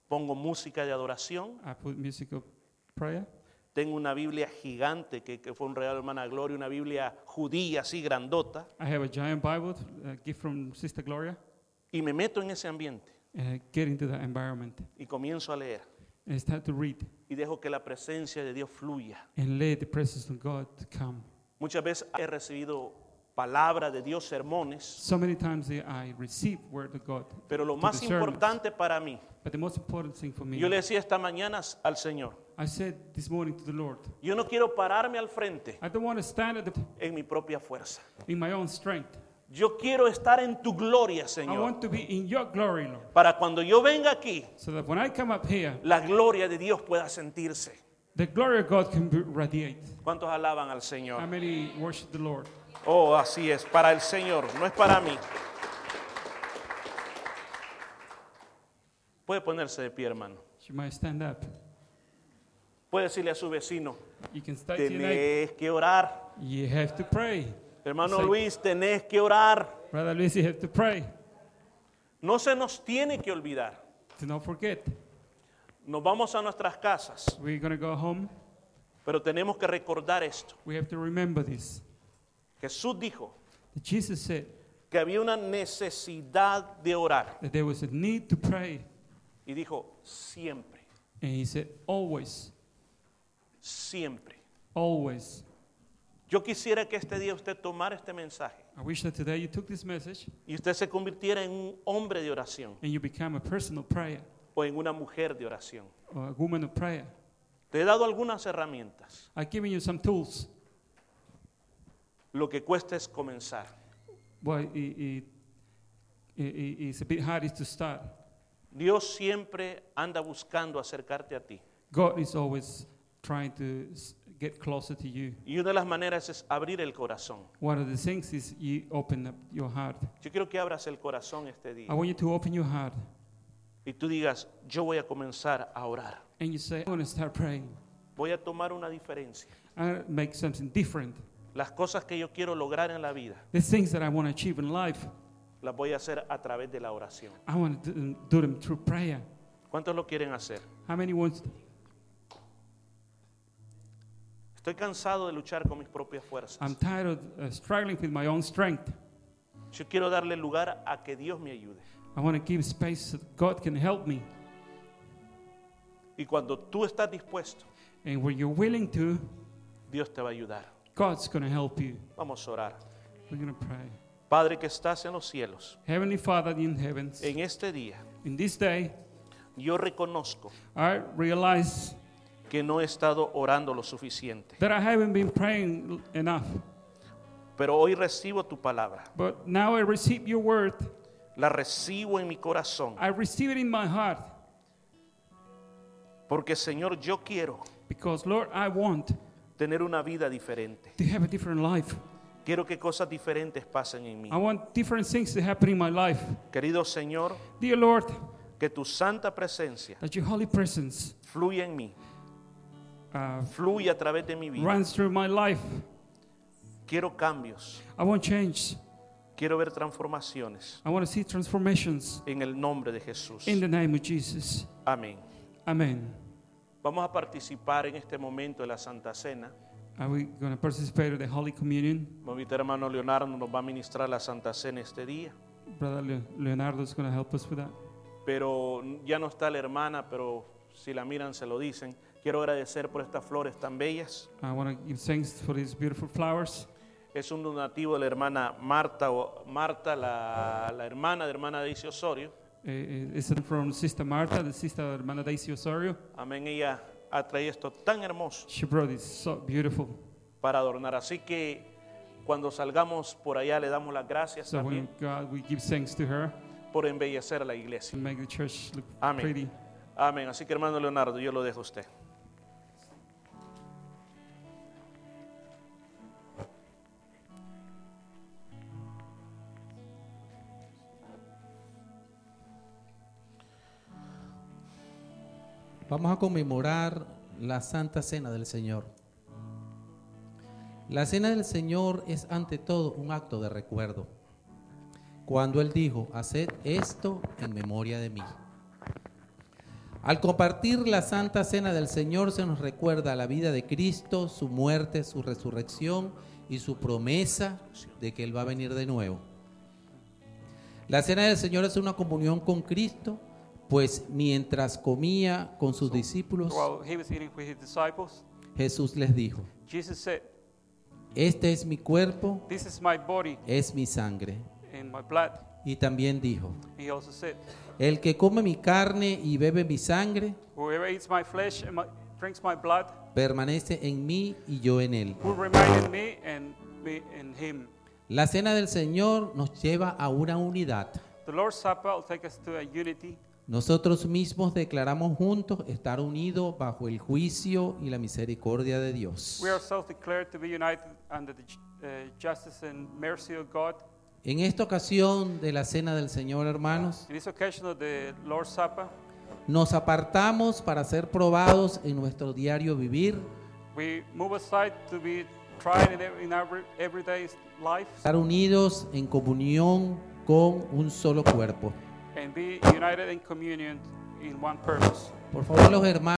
Speaker 1: Pongo música de adoración,
Speaker 2: I put music of prayer.
Speaker 1: tengo una Biblia gigante que, que fue un regalo hermana Gloria, una Biblia judía así grandota,
Speaker 2: I have a giant Bible, a gift from Sister Gloria,
Speaker 1: y me meto en ese ambiente.
Speaker 2: And I get into that environment.
Speaker 1: Y comienzo a leer.
Speaker 2: And start to read.
Speaker 1: Y dejo que la presencia de Dios fluya.
Speaker 2: and let the presence of God come.
Speaker 1: Muchas veces he recibido palabra de Dios, sermones,
Speaker 2: So many times I receive word of God,
Speaker 1: pero lo más importante para mí,
Speaker 2: but the most important thing for me,
Speaker 1: yo le decía esta mañana al Señor,
Speaker 2: I said this morning to the Lord,
Speaker 1: yo no quiero pararme al frente
Speaker 2: I don't want to stand at the,
Speaker 1: en mi propia fuerza.
Speaker 2: in my own strength.
Speaker 1: Yo quiero estar en tu gloria,
Speaker 2: I
Speaker 1: Señor,
Speaker 2: want to be in your glory, Lord,
Speaker 1: para cuando yo venga aquí,
Speaker 2: so that when I come up here,
Speaker 1: la gloria de Dios pueda sentirse.
Speaker 2: the glory of God can be radiate.
Speaker 1: ¿Cuántos alaban al
Speaker 2: How
Speaker 1: Señor?
Speaker 2: many worship the Lord?
Speaker 1: Oh, así es, para el Señor, no es para mí. Puede ponerse de pie, hermano.
Speaker 2: You might stand up.
Speaker 1: Puede decirle a su vecino,
Speaker 2: You can start to
Speaker 1: tenés que orar.
Speaker 2: You have to pray.
Speaker 1: Hermano. Luis, tenés que orar.
Speaker 2: Brother Luis, you have to pray.
Speaker 1: No se nos tiene que olvidar.
Speaker 2: Do not forget.
Speaker 1: Nos vamos a nuestras casas,
Speaker 2: We're to go home.
Speaker 1: pero tenemos que recordar esto.
Speaker 2: We have to remember this.
Speaker 1: Jesús dijo
Speaker 2: Jesus said
Speaker 1: que había una necesidad de orar
Speaker 2: that there was a need to pray.
Speaker 1: y dijo siempre,
Speaker 2: And he said, always,
Speaker 1: siempre.
Speaker 2: always.
Speaker 1: Yo quisiera que este día usted tomara este mensaje
Speaker 2: I wish that today you took this message
Speaker 1: y usted se convirtiera en un hombre de oración
Speaker 2: and you become a person of prayer
Speaker 1: o en una mujer de oración.
Speaker 2: or a woman of prayer.
Speaker 1: Te he dado algunas herramientas.
Speaker 2: I've given you some tools.
Speaker 1: Lo que cuesta es comenzar.
Speaker 2: Well, it, it, it, it's a bit hard is to start.
Speaker 1: Dios siempre anda buscando acercarte a ti.
Speaker 2: God is always trying to get closer to you.
Speaker 1: Y una de las maneras es abrir el corazón.
Speaker 2: One of the things is you open up your heart.
Speaker 1: Yo quiero que abras el corazón este día
Speaker 2: I want you to open your heart
Speaker 1: y tú digas, yo voy a comenzar a orar.
Speaker 2: and you say, I want to start praying.
Speaker 1: Voy a tomar una diferencia.
Speaker 2: I want to make something different.
Speaker 1: Las cosas que yo quiero lograr en la vida,
Speaker 2: The things that I want to achieve in life,
Speaker 1: las voy a hacer a través de la oración.
Speaker 2: I want to do them, through prayer.
Speaker 1: ¿Cuántos lo quieren hacer?
Speaker 2: How many want?
Speaker 1: Estoy cansado de luchar con mis propias fuerzas.
Speaker 2: I'm tired of uh, struggling with my own strength.
Speaker 1: Yo quiero darle lugar a que Dios me ayude.
Speaker 2: I want to give space so that God can help me.
Speaker 1: Y cuando tú estás dispuesto,
Speaker 2: And when you're willing to,
Speaker 1: Dios te va a ayudar.
Speaker 2: God's going to help you.
Speaker 1: Vamos a orar.
Speaker 2: We're going to pray.
Speaker 1: Padre que estás en los cielos,
Speaker 2: Heavenly Father in heavens,
Speaker 1: en este día
Speaker 2: in this day,
Speaker 1: yo reconozco
Speaker 2: I realize
Speaker 1: que no he estado orando lo suficiente.
Speaker 2: that I haven't been praying enough.
Speaker 1: Pero hoy recibo tu palabra.
Speaker 2: But now I receive your word.
Speaker 1: La recibo en mi corazón.
Speaker 2: I receive it in my heart
Speaker 1: Porque Señor, yo quiero
Speaker 2: because, Lord, I want
Speaker 1: tener una vida diferente.
Speaker 2: to have a different life.
Speaker 1: Quiero que cosas diferentes pasen en mí.
Speaker 2: I want different things to happen in my life.
Speaker 1: Querido Señor,
Speaker 2: Dear Lord,
Speaker 1: que tu santa presencia
Speaker 2: that your holy presence
Speaker 1: fluya en mí,
Speaker 2: uh,
Speaker 1: fluya a través de mi vida.
Speaker 2: runs through my life.
Speaker 1: Quiero cambios,
Speaker 2: I want change.
Speaker 1: quiero ver transformaciones
Speaker 2: I want to see transformations
Speaker 1: en el nombre de Jesús.
Speaker 2: in the name of Jesus.
Speaker 1: Amén.
Speaker 2: Amen.
Speaker 1: Vamos a participar en este momento de la Santa Cena.
Speaker 2: Are we going to participate in the Holy Communion?
Speaker 1: Mi hermano Leonardo nos va a ministrar la Santa Cena este día.
Speaker 2: Brother Le- Leonardo is going to help us with that.
Speaker 1: Pero ya no está la hermana, pero si la miran se lo dicen. Quiero agradecer por estas flores tan bellas.
Speaker 2: I want to give thanks for these beautiful flowers.
Speaker 1: Es un donativo de la hermana Marta, o Marta la, la hermana de hermana Daisy Osorio.
Speaker 2: Uh, uh, It's from Sister Marta, the sister Hermana Daisy Osorio.
Speaker 1: Amén. Ella ha traído esto tan hermoso
Speaker 2: She brought it so beautiful.
Speaker 1: para adornar. Así que cuando salgamos por allá le damos las gracias
Speaker 2: So when
Speaker 1: también
Speaker 2: God, we give thanks to her
Speaker 1: por embellecer la iglesia.
Speaker 2: make the church look
Speaker 1: Amén.
Speaker 2: pretty.
Speaker 1: Amén. Así que hermano Leonardo, yo lo dejo a usted.
Speaker 3: Vamos a conmemorar la Santa Cena del Señor. La Cena del Señor es ante todo un acto de recuerdo. Cuando Él dijo, haced esto en memoria de mí. Al compartir la Santa Cena del Señor se nos recuerda la vida de Cristo, su muerte, su resurrección y su promesa de que Él va a venir de nuevo. La Cena del Señor es una comunión con Cristo, pues mientras comía con sus discípulos,
Speaker 4: his disciples,
Speaker 3: Jesús les dijo,
Speaker 4: Jesus said,
Speaker 3: este es mi cuerpo,
Speaker 4: This is my body
Speaker 3: es mi sangre.
Speaker 4: and my blood.
Speaker 3: Y también dijo,
Speaker 4: He also said,
Speaker 3: el que come mi carne y bebe mi sangre,
Speaker 4: Whoever eats my flesh and my, drinks my blood
Speaker 3: permanece en mí y yo en él.
Speaker 4: remain in me and me in him.
Speaker 3: La cena del Señor nos lleva a una unidad.
Speaker 4: The Lord's Supper will take us to a unity.
Speaker 3: Nosotros mismos declaramos juntos estar unidos bajo el juicio y la misericordia de Dios.
Speaker 4: We ourselves declared to be united under the ju- uh, justice and mercy of God.
Speaker 3: En esta ocasión de la cena del Señor, hermanos,
Speaker 4: In this occasion of the Lord's Supper,
Speaker 3: nos apartamos para ser probados en nuestro diario vivir,
Speaker 4: we move aside to be tried in, every, in our everyday life
Speaker 3: estar unidos en comunión con un solo cuerpo.
Speaker 4: And be united in communion in one purpose.
Speaker 3: Por favor, los hermanos.